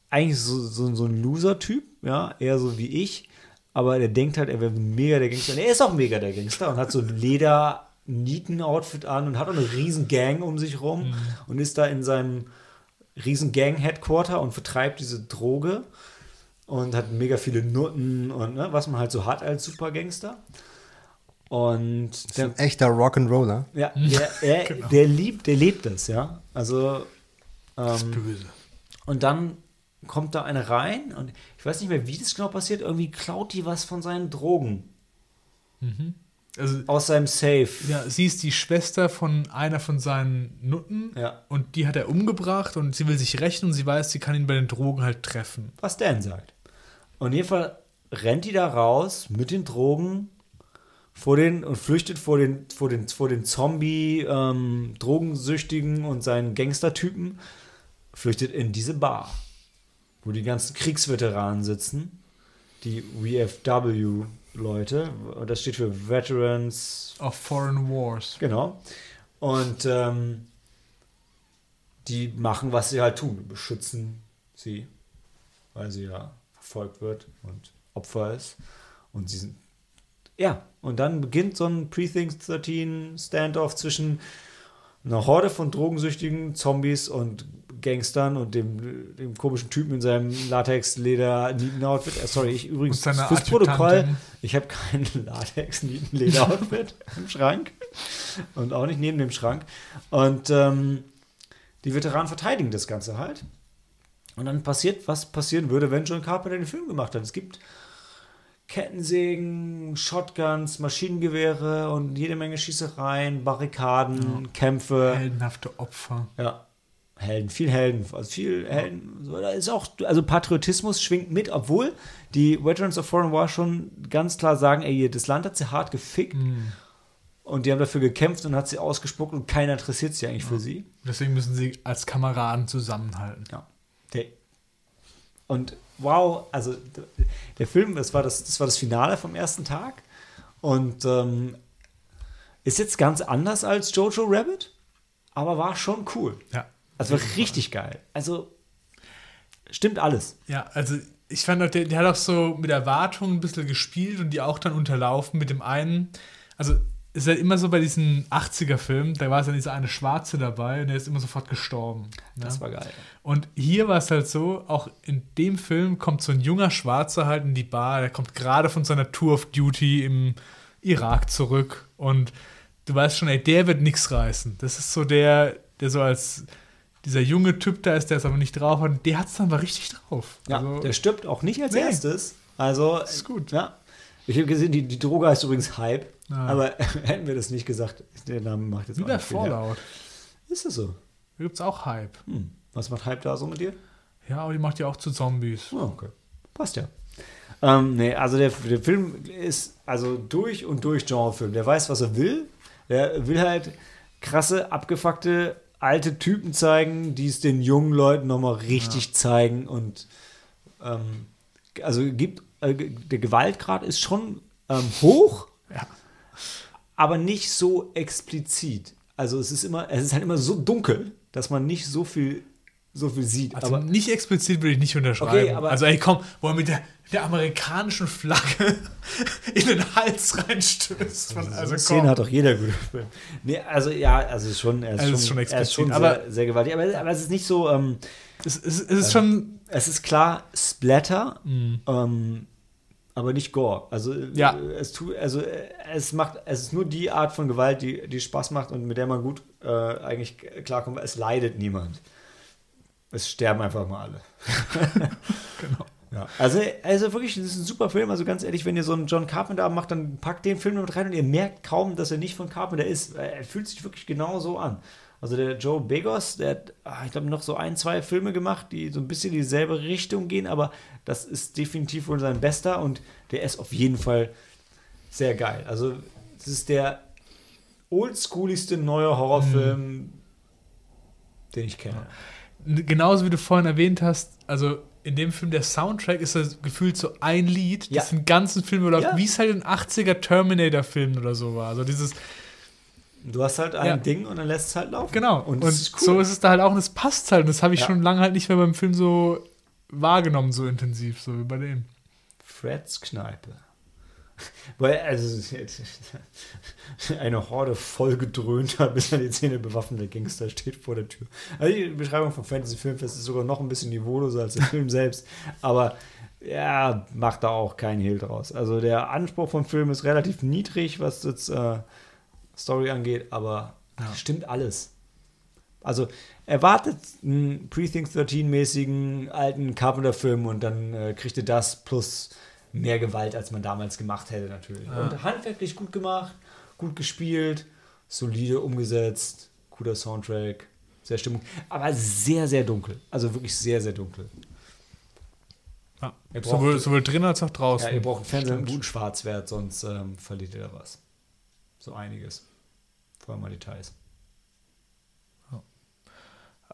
S1: eigentlich so, so, so ein Loser-Typ, ja, eher so wie ich, aber der denkt halt, er wäre mega der Gangster. Und er ist auch mega der Gangster und hat so ein Leder-Nieten-Outfit an und hat auch eine riesen Gang um sich rum und ist da in seinem riesen Gang-Headquarter und vertreibt diese Droge und hat mega viele Nutten und ne, was man halt so hat als Supergangster. Und der,
S2: Ein echter Rock'n'Roller.
S1: ja, der, er, der liebt, der lebt das, ja. Also ähm,
S3: Böse.
S1: und dann kommt da eine rein und ich weiß nicht mehr, wie das genau passiert. Irgendwie klaut die was von seinen Drogen
S3: Also,
S1: aus seinem Safe.
S3: ja, sie ist die Schwester von einer von seinen Nutten
S1: Ja.
S3: und die hat er umgebracht und sie will sich rächen und sie weiß, sie kann ihn bei den Drogen halt treffen.
S1: Was Dan sagt. Und in jedem Fall rennt die da raus mit den Drogen vor den und flüchtet vor den, vor den, vor den Zombie, ähm, und seinen Gangstertypen, flüchtet in diese Bar, wo die ganzen Kriegsveteranen sitzen, die VFW-Leute, das steht für Veterans
S3: Of Foreign Wars.
S1: Genau. Und ähm, die machen, was sie halt tun, beschützen sie, weil sie ja verfolgt wird und Opfer ist. Und sie sind. Ja, und dann beginnt so ein Precinct 13 Standoff zwischen einer Horde von drogensüchtigen Zombies und Gangstern und dem, dem komischen Typen in seinem Latex-Leder-Nieten-Outfit. Äh, sorry, ich übrigens fürs Protokoll,
S3: Adjutantin.
S1: ich habe kein Latex-Nieten-Leder-Outfit im Schrank und auch nicht neben dem Schrank. Und ähm, die Veteranen verteidigen das Ganze halt. Und dann passiert, was passieren würde, wenn John Carpenter den Film gemacht hat. Es gibt Kettensägen, Shotguns, Maschinengewehre und jede Menge Schießereien, Barrikaden, Kämpfe.
S3: Heldenhafte Opfer.
S1: Ja. Helden, viel Helden, also viel Helden. So, Da ist auch, also Patriotismus schwingt mit, obwohl die Veterans of Foreign War schon ganz klar sagen, ey, das Land hat sie hart gefickt und die haben dafür gekämpft und hat sie ausgespuckt und keiner interessiert sich eigentlich für sie.
S3: Deswegen müssen sie als Kameraden zusammenhalten.
S1: Ja. Der, und wow, also der Film, das war das, das war das Finale vom ersten Tag und ähm, ist jetzt ganz anders als Jojo Rabbit, aber war schon cool.
S3: Ja.
S1: Also war richtig geil. Also stimmt alles.
S3: Ja, also ich fand auch, der, der hat auch so mit Erwartungen ein bisschen gespielt und die auch dann unterlaufen mit dem einen. Also ist halt immer so bei diesen 80er-Filmen, da war es dann dieser eine Schwarze dabei und der ist immer sofort gestorben. ne?
S1: Das war geil.
S3: Und hier war es halt so, auch in dem Film kommt so ein junger Schwarzer halt in die Bar, der kommt gerade von seiner Tour of Duty im Irak zurück und du weißt schon, ey, der wird nichts reißen. Das ist so der, der so als dieser junge Typ da ist, der es aber nicht drauf hat, der hat es dann mal richtig drauf.
S1: Ja,
S3: Also,
S1: der stirbt auch nicht als
S3: Nee.
S1: erstes. Also
S3: ist gut.
S1: Ja. Ich habe gesehen, die, die Droge heißt übrigens Hype.
S3: Ah.
S1: Aber hätten wir das nicht gesagt, der Name macht jetzt
S3: wie
S1: auch her.
S3: Fallout.
S1: Ist es so?
S3: Da gibt es auch Hype.
S1: Hm. Was macht Hype da so mit dir?
S3: Ja, aber die macht ja auch zu Zombies.
S1: Oh, okay. Passt ja. Ähm, nee, also der, der Film ist also durch und durch Genrefilm. Der weiß, was er will. Der will halt krasse, abgefuckte, alte Typen zeigen, die es den jungen Leuten nochmal richtig zeigen. Und ähm, also gibt, äh, der Gewaltgrad ist schon ähm, hoch,
S3: Ja.
S1: Aber nicht so explizit. Also es ist immer, es ist halt immer so dunkel, dass man nicht so viel, so viel sieht.
S3: Also
S1: aber
S3: nicht explizit würde ich nicht unterschreiben.
S1: Okay, aber-
S3: also ey, komm, wo er mit der, der amerikanischen Flagge in den Hals reinstößt. Von,
S1: Also
S3: also
S1: so Szene
S3: komm.
S1: hat doch jeder Film. Nee, also ja, also es ist schon, er ist
S3: Also
S1: schon,
S3: es ist schon
S1: er ist
S3: explizit,
S1: schon
S3: aber-
S1: sehr, sehr gewaltig. Aber, aber es ist nicht so, ähm,
S3: Es, es, es ist schon,
S1: es ist klar Splatter, ähm, aber nicht Gore. Also
S3: Mhm. Ja.
S1: äh, es tut, also äh, es macht, es ist nur die Art von Gewalt, die, die Spaß macht und mit der man gut äh, eigentlich klarkommt. Es leidet niemand. Es sterben einfach mal alle.
S3: genau.
S1: Ja. Also, also wirklich, das ist ein super Film. Also ganz ehrlich, wenn ihr so einen John Carpenter macht, dann packt den Film mit rein und ihr merkt kaum, dass er nicht von Carpenter ist. Er fühlt sich wirklich genau so an. Also der Joe Begos, der hat, ah, ich glaube, noch so ein, zwei Filme gemacht, die so ein bisschen in dieselbe Richtung gehen, aber das ist definitiv wohl sein bester und der ist auf jeden Fall sehr geil. Also es ist der oldschooligste neue Horrorfilm, mhm. den ich kenne.
S3: Genauso wie du vorhin erwähnt hast, also in dem Film, der Soundtrack ist das gefühlt so ein Lied, das ja. den ganzen Film läuft, ja. wie es halt in 80er Terminator-Filmen oder so war. Also dieses.
S1: Du hast halt ein ja. Ding und dann lässt es halt laufen.
S3: Genau. Und, und ist cool. so ist es da halt auch und es passt halt. Und das habe ich schon lange halt nicht mehr beim Film so wahrgenommen, so intensiv, so wie bei dem.
S1: Freds Kneipe. Weil, also, eine Horde vollgedröhnter, bis an die Zähne bewaffneter Gangster steht vor der Tür. Also, die Beschreibung vom Fantasy Filmfest ist sogar noch ein bisschen niveauloser als der Film selbst. Aber, ja, macht da auch keinen Hehl draus. Also, der Anspruch vom Film ist relativ niedrig, was jetzt äh, Story angeht, aber ja. stimmt alles. Also, erwartet einen Pre-Think 13-mäßigen alten Carpenter-Film und dann äh, kriegt ihr das plus mehr Gewalt, als man damals gemacht hätte, natürlich. Ja. Und handwerklich gut gemacht, gut gespielt, solide umgesetzt, guter Soundtrack, sehr Stimmung, aber sehr, sehr dunkel. Also wirklich sehr, sehr dunkel.
S3: Ja. Braucht, sowohl, sowohl drin als auch draußen.
S1: Ja, ihr braucht einen Fernseher mit guten Schwarzwert, sonst ähm, verliert ihr da was. So einiges. Vorher mal Details.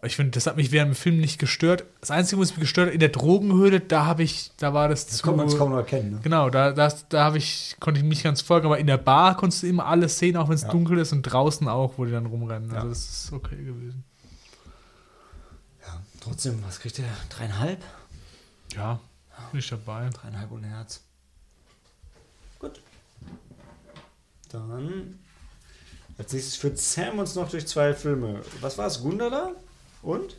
S3: Ich finde, das hat mich während dem Film nicht gestört. Das Einzige, was mich gestört hat, in der Drogenhöhle, da habe ich, da war das,
S1: das zu. Kann man es kaum noch erkennen. Ne?
S3: Genau, da, das, da habe ich, konnte ich nicht ganz folgen, aber in der Bar konntest du immer alles sehen, auch wenn es ja. dunkel ist und draußen auch, wo die dann rumrennen. Also ja. das ist okay gewesen.
S1: Ja, trotzdem, was kriegt der? Dreieinhalb?
S3: Ja, bin ich dabei.
S1: Dreieinhalb und Herz. Gut. Dann als nächstes führt Sam uns noch durch zwei Filme. Was war es? Gundala? Und?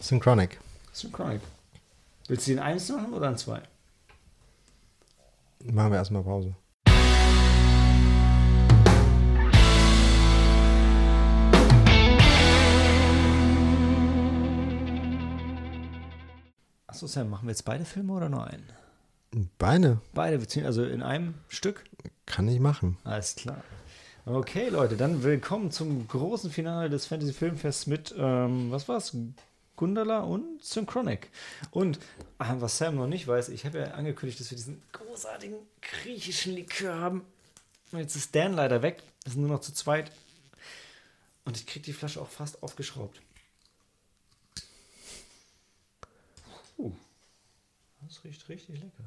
S2: Synchronic.
S1: Synchronic. Willst du den eins machen oder ein zwei?
S2: Machen wir erstmal Pause.
S1: Achso, Sam, machen wir jetzt beide Filme oder nur einen?
S2: Beide.
S1: Beide, also in einem Stück?
S2: Kann ich machen.
S1: Alles klar. Okay, Leute, dann willkommen zum großen Finale des Fantasy Filmfests mit, ähm, was war's? Gundala und Synchronic. Und ah, was Sam noch nicht weiß, ich habe ja angekündigt, dass wir diesen großartigen griechischen Likör haben. Und jetzt ist Dan leider weg. Wir sind nur noch zu zweit. Und ich kriege die Flasche auch fast aufgeschraubt. Uh, das riecht richtig lecker.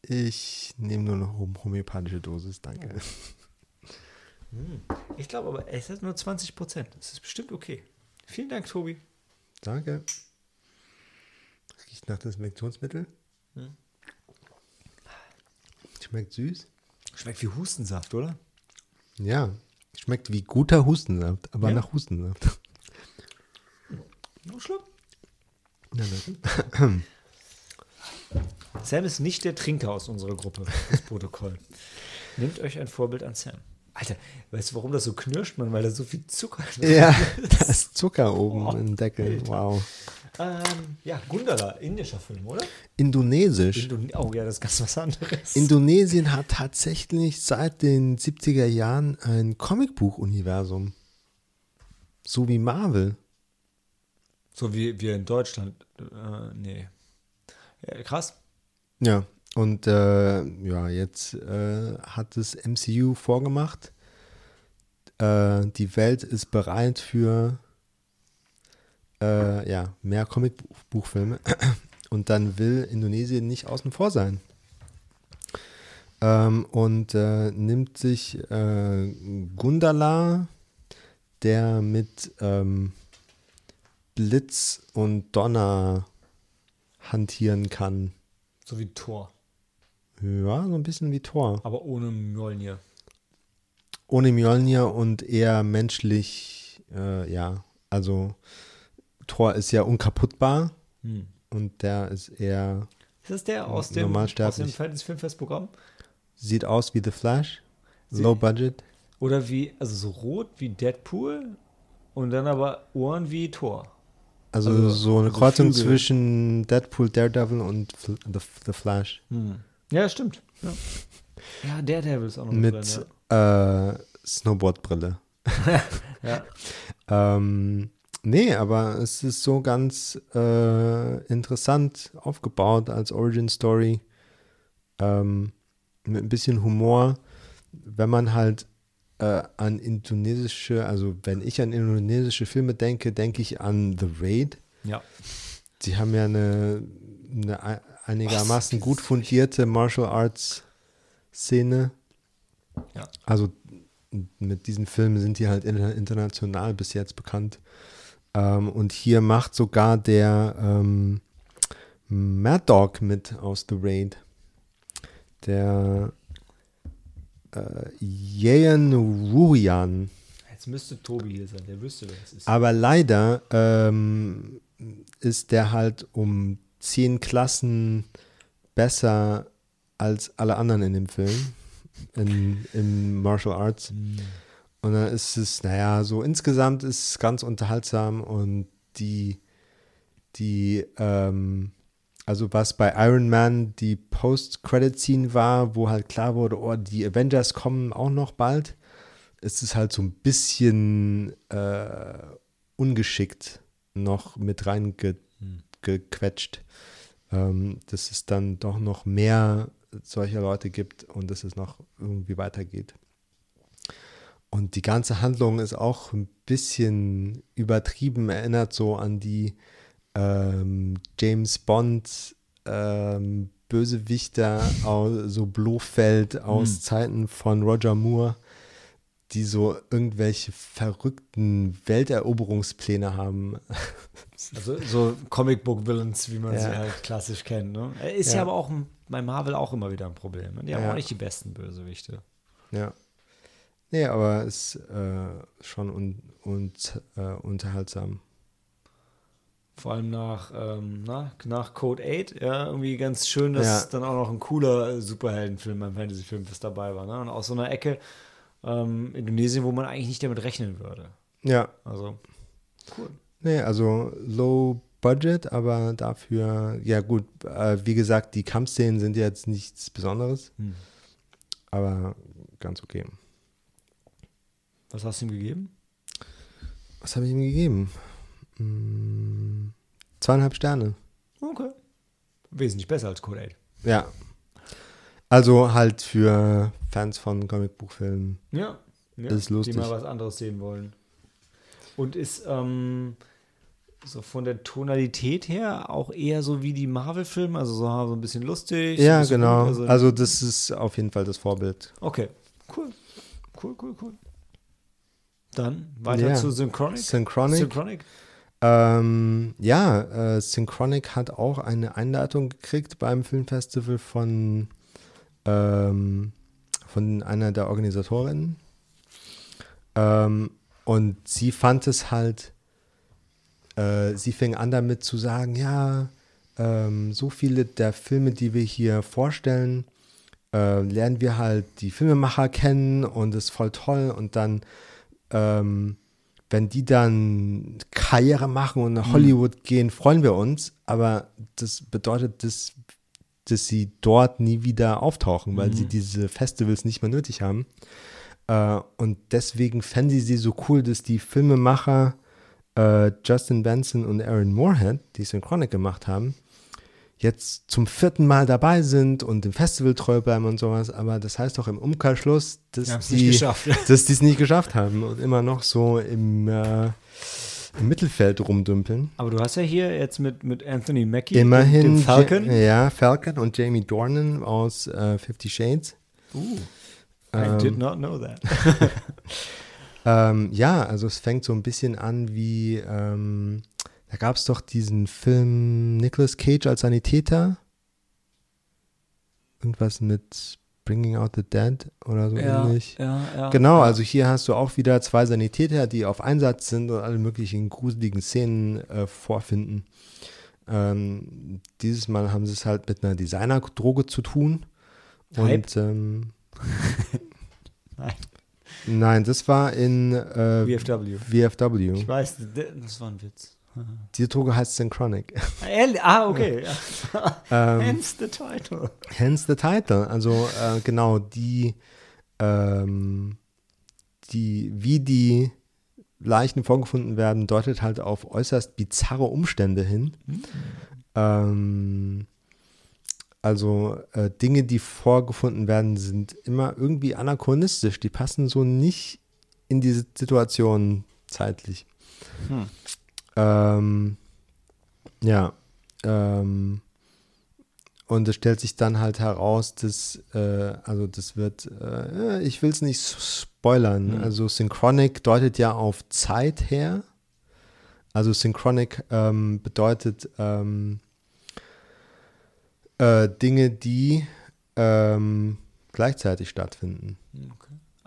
S2: Ich nehme nur eine homöopathische Dosis, danke. Oh.
S1: Hm. Ich glaube aber, es hat nur 20 Prozent. Das ist bestimmt okay. Vielen Dank, Tobi.
S2: Danke. Riecht nach Desinfektionsmittel. Hm. Schmeckt süß.
S1: Schmeckt wie Hustensaft, oder?
S2: Ja. Schmeckt wie guter Hustensaft, aber ja. nach Hustensaft.
S1: Noch Schluck. Na, na. Sam ist nicht der Trinker aus unserer Gruppe, das Protokoll. Nehmt euch ein Vorbild an Sam. Alter, weißt du, warum das so knirscht man? Weil da so viel Zucker
S2: drin ja, ist. Ja, da ist Zucker oben oh, im Deckel. Alter. Wow.
S1: Ähm, ja, Gundala, indischer Film, oder?
S2: Indonesisch.
S1: Indone oh ja, das ist ganz was anderes.
S2: Indonesien hat tatsächlich seit den 70er Jahren ein Comicbuch-Universum. So wie Marvel.
S1: So wie wir in Deutschland. Äh, nee. Ja, krass.
S2: Ja, und äh, ja, jetzt äh, hat das MCU vorgemacht. Äh, die Welt ist bereit für äh, ja, mehr Comicbuchfilme. Und dann will Indonesien nicht außen vor sein. Ähm, und äh, nimmt sich äh, Gundala, der mit ähm, Blitz und Donner hantieren kann.
S1: So wie Thor.
S2: Ja, so ein bisschen wie Thor.
S1: Aber ohne Mjolnir.
S2: Ohne Mjolnir und eher menschlich, äh, ja. Also Thor ist ja unkaputtbar hm. und der ist eher.
S1: Ist das der aus dem, aus dem Filmfestprogramm?
S2: Sieht aus wie The Flash. Sie Low Budget.
S1: Oder wie, also so rot wie Deadpool und dann aber Ohren wie Thor.
S2: Also,
S1: Also-
S2: so eine
S1: also
S2: Kreuzung
S1: Flügel.
S2: zwischen Deadpool, Daredevil und The, The Flash.
S1: Hm. Ja, stimmt. Ja, ja Daredevil ist auch noch
S2: Mit
S1: drin,
S2: äh, Snowboardbrille.
S1: ja.
S2: Ähm, nee, aber es ist so ganz äh, interessant aufgebaut als Origin Story. Ähm, mit ein bisschen Humor. Wenn man halt äh, an indonesische, also wenn ich an indonesische Filme denke, denke ich an The Raid.
S1: ja.
S2: Sie haben ja eine, eine ei- einigermaßen
S1: Was?
S2: gut fundierte Martial Arts Szene.
S1: Ja.
S2: Also mit diesen Filmen sind die halt inter- international bis jetzt bekannt. Ähm, und hier macht sogar der ähm, Mad Dog mit aus The Raid. Der äh, Yeon Rurian.
S1: Jetzt müsste Tobi hier sein, der wüsste, wer es ist.
S2: Aber leider ähm, ist der halt um zehn Klassen besser als alle anderen in dem Film, in, in Martial Arts.
S1: Hm.
S2: Und dann ist es, naja, so insgesamt ist es ganz unterhaltsam und die, die, ähm, also was bei Iron Man die Post-Credit-Scene war, wo halt klar wurde, oh, die Avengers kommen auch noch bald, ist es halt so ein bisschen äh, ungeschickt noch mit reingequetscht, ähm, dass es dann doch noch mehr solcher Leute gibt und dass es noch irgendwie weitergeht. Und die ganze Handlung ist auch ein bisschen übertrieben, erinnert so an die ähm, James Bond ähm, Bösewichter aus so Blofeld aus
S1: Hm.
S2: Zeiten von Roger Moore, die so irgendwelche verrückten Welteroberungspläne haben.
S1: Also so Comicbook-Villains, wie man
S2: Ja.
S1: sie halt klassisch kennt. Ne? Ist ja.
S2: Ja.
S1: aber auch bei Marvel auch immer wieder ein Problem. Ne? Die haben
S2: Ja.
S1: auch nicht die besten Bösewichte.
S2: Ja. Nee, aber es ist äh, schon un und, äh, unterhaltsam.
S1: Vor allem nach, ähm, na, nach Code 8, ja, irgendwie ganz schön, dass dann auch noch ein cooler äh, Superheldenfilm, ein Fantasyfilm was dabei war. Ne? Und aus so einer Ecke ähm, Indonesien, wo man eigentlich nicht damit rechnen würde.
S2: Ja,
S1: Also, cool.
S2: Nee, also low budget, aber dafür, ja gut, äh, wie gesagt, die Kampfszenen sind jetzt nichts Besonderes,
S1: Hm.
S2: aber ganz okay.
S1: Was hast du ihm gegeben?
S2: Was habe ich ihm gegeben? Hm, zweieinhalb Sterne.
S1: Okay. Wesentlich besser als Code 8.
S2: Ja. Also halt für Fans von Comicbuchfilmen.
S1: Ja. ja
S2: Ist lustig.
S1: Die mal was anderes sehen wollen. Und ist ähm, so von der Tonalität her auch eher so wie die Marvel-Filme, also so, so ein bisschen lustig.
S2: Ja,
S1: bisschen
S2: genau.
S1: gut, also,
S2: Also das ist auf jeden Fall das Vorbild.
S1: okay, cool. Cool, cool, cool. Dann weiter
S2: Ja.
S1: zu Synchronic.
S2: Synchronic.
S1: Synchronic.
S2: Ähm, ja, äh, Synchronic hat auch eine Einladung gekriegt beim Filmfestival von, ähm, von einer der Organisatorinnen. Ähm, und sie fand es halt, äh, sie fing an damit zu sagen, ja, ähm, so viele der Filme, die wir hier vorstellen, äh, lernen wir halt die Filmemacher kennen und ist voll toll und dann ähm, wenn die dann Karriere machen und nach Hollywood gehen, freuen wir uns. Aber das bedeutet, dass, dass sie dort nie wieder auftauchen, weil sie diese Festivals nicht mehr nötig haben. Äh, und deswegen fände sie sie so cool, dass die Filmemacher äh, Justin Benson und Aaron Moorhead, die Synchronic gemacht haben, jetzt zum vierten Mal dabei sind und dem Festival treu bleiben und sowas. Aber das heißt doch im Umkehrschluss, dass dass die es nicht geschafft haben und immer noch so im, äh, im Mittelfeld rumdümpeln.
S1: Aber du hast ja hier jetzt mit, mit Anthony Mackie,
S2: Immerhin.
S1: dem Falcon.
S2: Ja, ja, Falcon und Jamie Dornan aus äh, Fifty Shades.
S1: Uh, I
S2: Ähm,
S1: did not know that.
S2: Ähm, ja, also es fängt so ein bisschen an wie, ähm, da gab es doch diesen Film Nicolas Cage als Sanitäter. Irgendwas mit Bringing Out the Dead oder so ähnlich.
S1: ja, ja.
S2: Genau,
S1: ja.
S2: also hier hast du auch wieder zwei Sanitäter, die auf Einsatz sind und alle möglichen gruseligen Szenen äh, vorfinden. Ähm, dieses Mal haben sie es halt mit einer Designerdroge zu tun. Und ähm,
S1: Nein.
S2: nein, das war in äh,
S1: VFW.
S2: VFW.
S1: Ich weiß, das war ein Witz.
S2: Die Droge heißt Synchronic.
S1: Ehrlich? Ah, okay.
S2: Ähm,
S1: Hence the title.
S2: Hence the title. Also äh, genau, die, ähm, die, wie die Leichen vorgefunden werden, deutet halt auf äußerst bizarre Umstände hin. Ähm, also äh, Dinge, die vorgefunden werden, sind immer irgendwie anachronistisch. Die passen so nicht in diese Situation zeitlich.
S1: Hm.
S2: Ähm, ja. Ähm, und es stellt sich dann halt heraus, dass, äh, also das wird, äh, ich will es nicht spoilern.
S1: Mhm.
S2: Also Synchronic deutet ja auf Zeit her. Also Synchronic ähm, bedeutet ähm, äh, Dinge, die ähm, gleichzeitig stattfinden.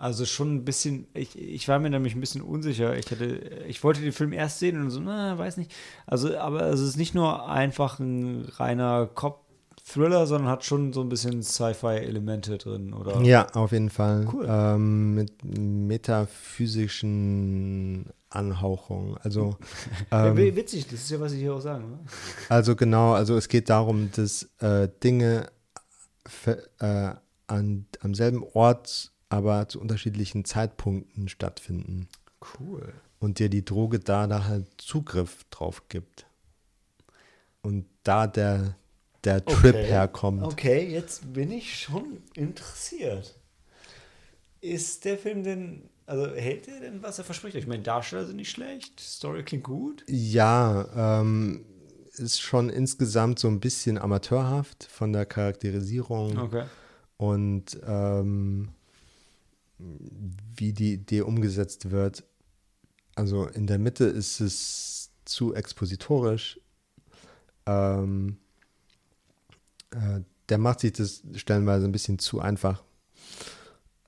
S1: Also schon ein bisschen, ich, ich war mir nämlich ein bisschen unsicher. Ich hätte, ich wollte den Film erst sehen und so, na, weiß nicht. Also, aber es ist nicht nur einfach ein reiner Cop-Thriller, sondern hat schon so ein bisschen Sci-Fi-Elemente drin, oder?
S2: Ja, auf jeden Fall.
S1: Cool.
S2: Ähm, mit metaphysischen Anhauchungen. Also,
S1: Ja,
S2: ähm,
S1: wi- witzig, das ist ja, was ich hier auch sagen. Ne?
S2: also genau, also es geht darum, dass äh, Dinge äh, an, am selben Ort, aber zu unterschiedlichen Zeitpunkten stattfinden.
S1: Cool.
S2: Und dir die Droge da, da halt Zugriff drauf gibt. Und da der, der Trip
S1: Okay.
S2: herkommt.
S1: Okay, jetzt bin ich schon interessiert. Ist der Film denn, also hält er denn, was er verspricht? Ich meine, Darsteller sind nicht schlecht, Story klingt gut.
S2: Ja, ähm, ist schon insgesamt so ein bisschen amateurhaft von der Charakterisierung
S1: Okay.
S2: und ähm, wie die Idee umgesetzt wird. Also in der Mitte ist es zu expositorisch. Ähm, äh, der macht sich das stellenweise ein bisschen zu einfach.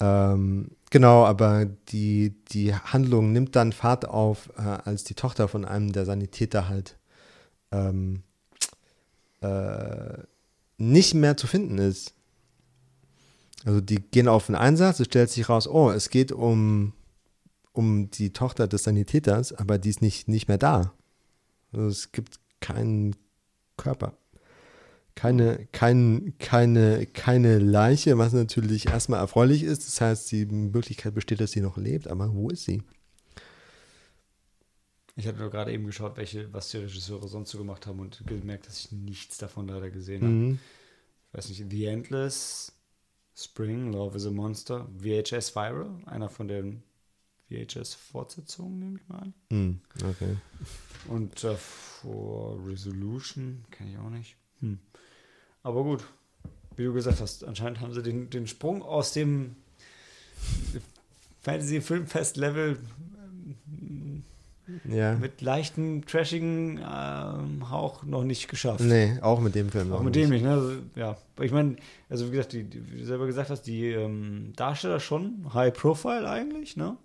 S2: Ähm, genau, aber die, die Handlung nimmt dann Fahrt auf, äh, als die Tochter von einem der Sanitäter halt ähm, äh, nicht mehr zu finden ist. Also die gehen auf einen Einsatz, es stellt sich raus, oh, es geht um, um die Tochter des Sanitäters, aber die ist nicht, nicht mehr da. Also es gibt keinen Körper. Keine, kein, keine, keine Leiche, was natürlich erstmal erfreulich ist. Das heißt, die Möglichkeit besteht, dass sie noch lebt, aber wo ist sie?
S1: Ich hatte nur gerade eben geschaut, welche, was die Regisseure sonst so gemacht haben und gemerkt, dass ich nichts davon leider gesehen habe.
S2: Mhm.
S1: Ich weiß nicht, The Endless, Spring, Love is a Monster, VHS Viral, einer von den VHS-Fortsetzungen, nehme ich mal an.
S2: Mhm. Okay.
S1: Und davor Resolution, kenne ich auch nicht. Hm. Aber gut, wie du gesagt hast, anscheinend haben sie den, den Sprung aus dem Fantasy-Filmfest-Level
S2: Ja.
S1: mit leichten, trashigen ähm, Hauch noch nicht geschafft.
S2: Nee, auch mit dem Film.
S1: Auch
S2: noch
S1: mit
S2: nicht.
S1: dem nicht, ne? Also, ja, ich meine, also wie gesagt, die, die, wie du selber gesagt hast, die ähm, Darsteller schon High Profile eigentlich, ne?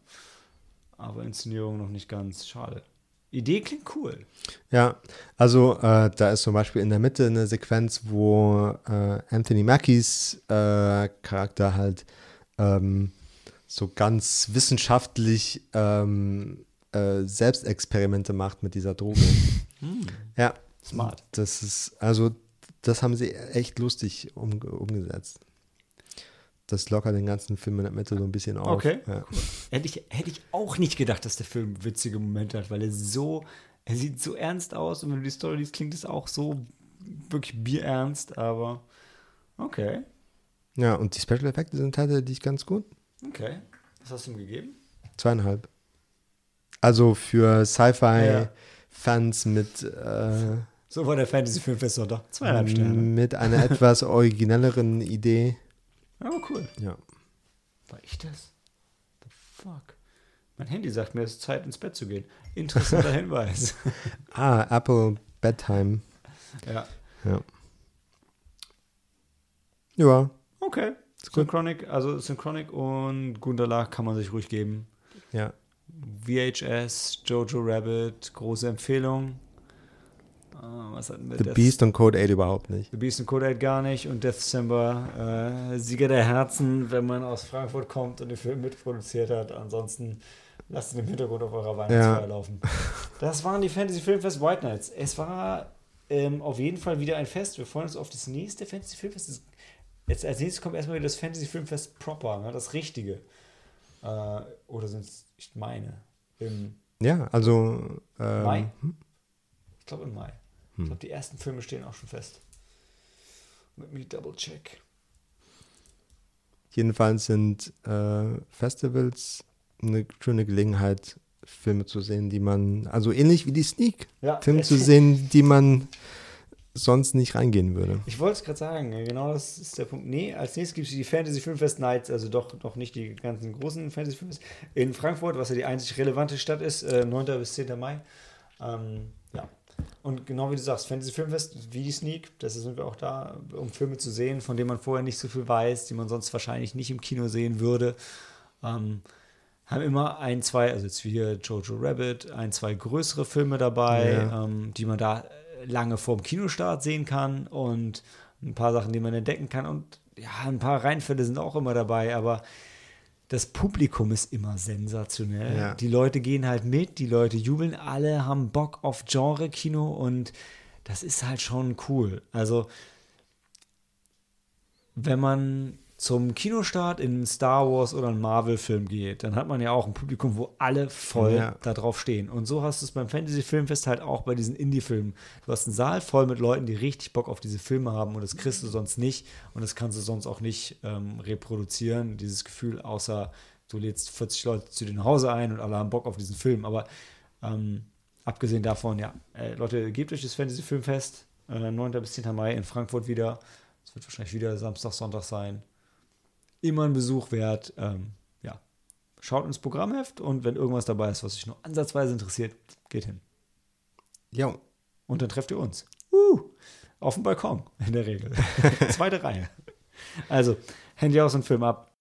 S1: Aber Inszenierung noch nicht ganz. Schade. Idee klingt cool.
S2: Ja, also äh, da ist zum Beispiel in der Mitte eine Sequenz, wo äh, Anthony Mackies äh, Charakter halt ähm, so ganz wissenschaftlich ähm, äh, Selbstexperimente macht mit dieser Droge. Ja,
S1: Smart.
S2: das ist, also das haben sie echt lustig um, umgesetzt. Das lockert den ganzen Film in der Mitte so ein bisschen auf.
S1: Okay,
S2: Ja.
S1: Hätte ich, hätte ich auch nicht gedacht, dass der Film witzige Momente hat, weil er so, er sieht so ernst aus und wenn du die Story liest, klingt es auch so wirklich bierernst, aber okay,
S2: ja, und die Special Effekte sind tatsächlich ganz gut.
S1: okay. Was hast du ihm gegeben?
S2: Zweieinhalb. Also für
S1: Ja.
S2: Sci-Fi-Fans mit, äh,
S1: So war der Fantasy-Filmfest Sonntag. Zweieinhalb Sterne.
S2: mit einer etwas originelleren Idee.
S1: Aber cool.
S2: Ja.
S1: War ich das? The fuck? Mein Handy sagt mir, es ist Zeit ins Bett zu gehen. Interessanter Hinweis.
S2: Ah, Apple Bedtime.
S1: ja.
S2: Ja. Ja,
S1: Okay. Synchronic, also Synchronic und Gundala kann man sich ruhig geben.
S2: ja.
S1: VHS, Jojo Rabbit, große Empfehlung. Ah, was hatten wir?
S2: The
S1: Death-
S2: Beast und Code 8 überhaupt nicht.
S1: The Beast and Code 8 gar nicht und Death December, äh, Sieger der Herzen, wenn man aus Frankfurt kommt und den Film mitproduziert hat. Ansonsten Lasst ihn im Hintergrund auf eurer Weihnachtsfeier ja. laufen. Das waren die Fantasy Filmfest White Nights. Es war ähm, auf jeden Fall wieder ein Fest. Wir freuen uns auf das nächste Fantasy Filmfest. Jetzt als nächstes kommt erstmal wieder das Fantasy Filmfest proper, ne? das Richtige. Äh, oder sind es, ich meine, im
S2: Ja, also
S1: ähm, Mai? Hm? Ich glaube im Mai. Hm. Ich glaube, die ersten Filme stehen auch schon fest. Let me double check.
S2: Jedenfalls sind äh, Festivals eine schöne Gelegenheit, Filme zu sehen, die man, also ähnlich wie die Sneak, ja. Filme zu sehen, die man sonst nicht reingehen würde.
S1: Ich wollte es gerade sagen, genau das ist der Punkt. Nee, als nächstes gibt es die Fantasy Filmfest Nights, also doch noch nicht die ganzen großen Fantasy Filmfest in Frankfurt, was ja die einzig relevante Stadt ist, äh, 9. bis 10. Mai. Ähm, ja. Und genau wie du sagst, Fantasy Filmfest wie die Sneak, das sind wir auch da, um Filme zu sehen, von denen man vorher nicht so viel weiß, die man sonst wahrscheinlich nicht im Kino sehen würde. Ähm, haben immer ein, zwei, also jetzt wie hier Jojo Rabbit, ein, zwei größere Filme dabei, ja. ähm, die man da lange vor dem Kinostart sehen kann und ein paar Sachen, die man entdecken kann. Und ja, ein paar Reinfälle sind auch immer dabei, aber das Publikum ist immer sensationell. Ja. Die Leute gehen halt mit, die Leute jubeln, alle haben Bock auf Genre-Kino und das ist halt schon cool. Also, wenn man zum Kinostart in einen Star Wars oder einen Marvel-Film geht, dann hat man ja auch ein Publikum, wo alle voll ja. da drauf stehen. Und so hast du es beim Fantasy-Filmfest halt auch bei diesen Indie-Filmen. Du hast einen Saal voll mit Leuten, die richtig Bock auf diese Filme haben und das kriegst du sonst nicht und das kannst du sonst auch nicht ähm, reproduzieren, dieses Gefühl, außer du lädst 40 Leute zu dir nach Hause ein und alle haben Bock auf diesen Film. Aber ähm, abgesehen davon, ja, äh, Leute, gebt euch das Fantasy-Filmfest, äh, 9. bis 10. Mai in Frankfurt wieder. Es wird wahrscheinlich wieder Samstag, Sonntag sein immer ein Besuch wert. Ähm, ja, schaut ins Programmheft und wenn irgendwas dabei ist, was euch nur ansatzweise interessiert, geht hin.
S2: Ja.
S1: Und dann trefft ihr uns. Uh, auf dem Balkon in der Regel. Zweite Reihe. Also, Handy aus und Film ab.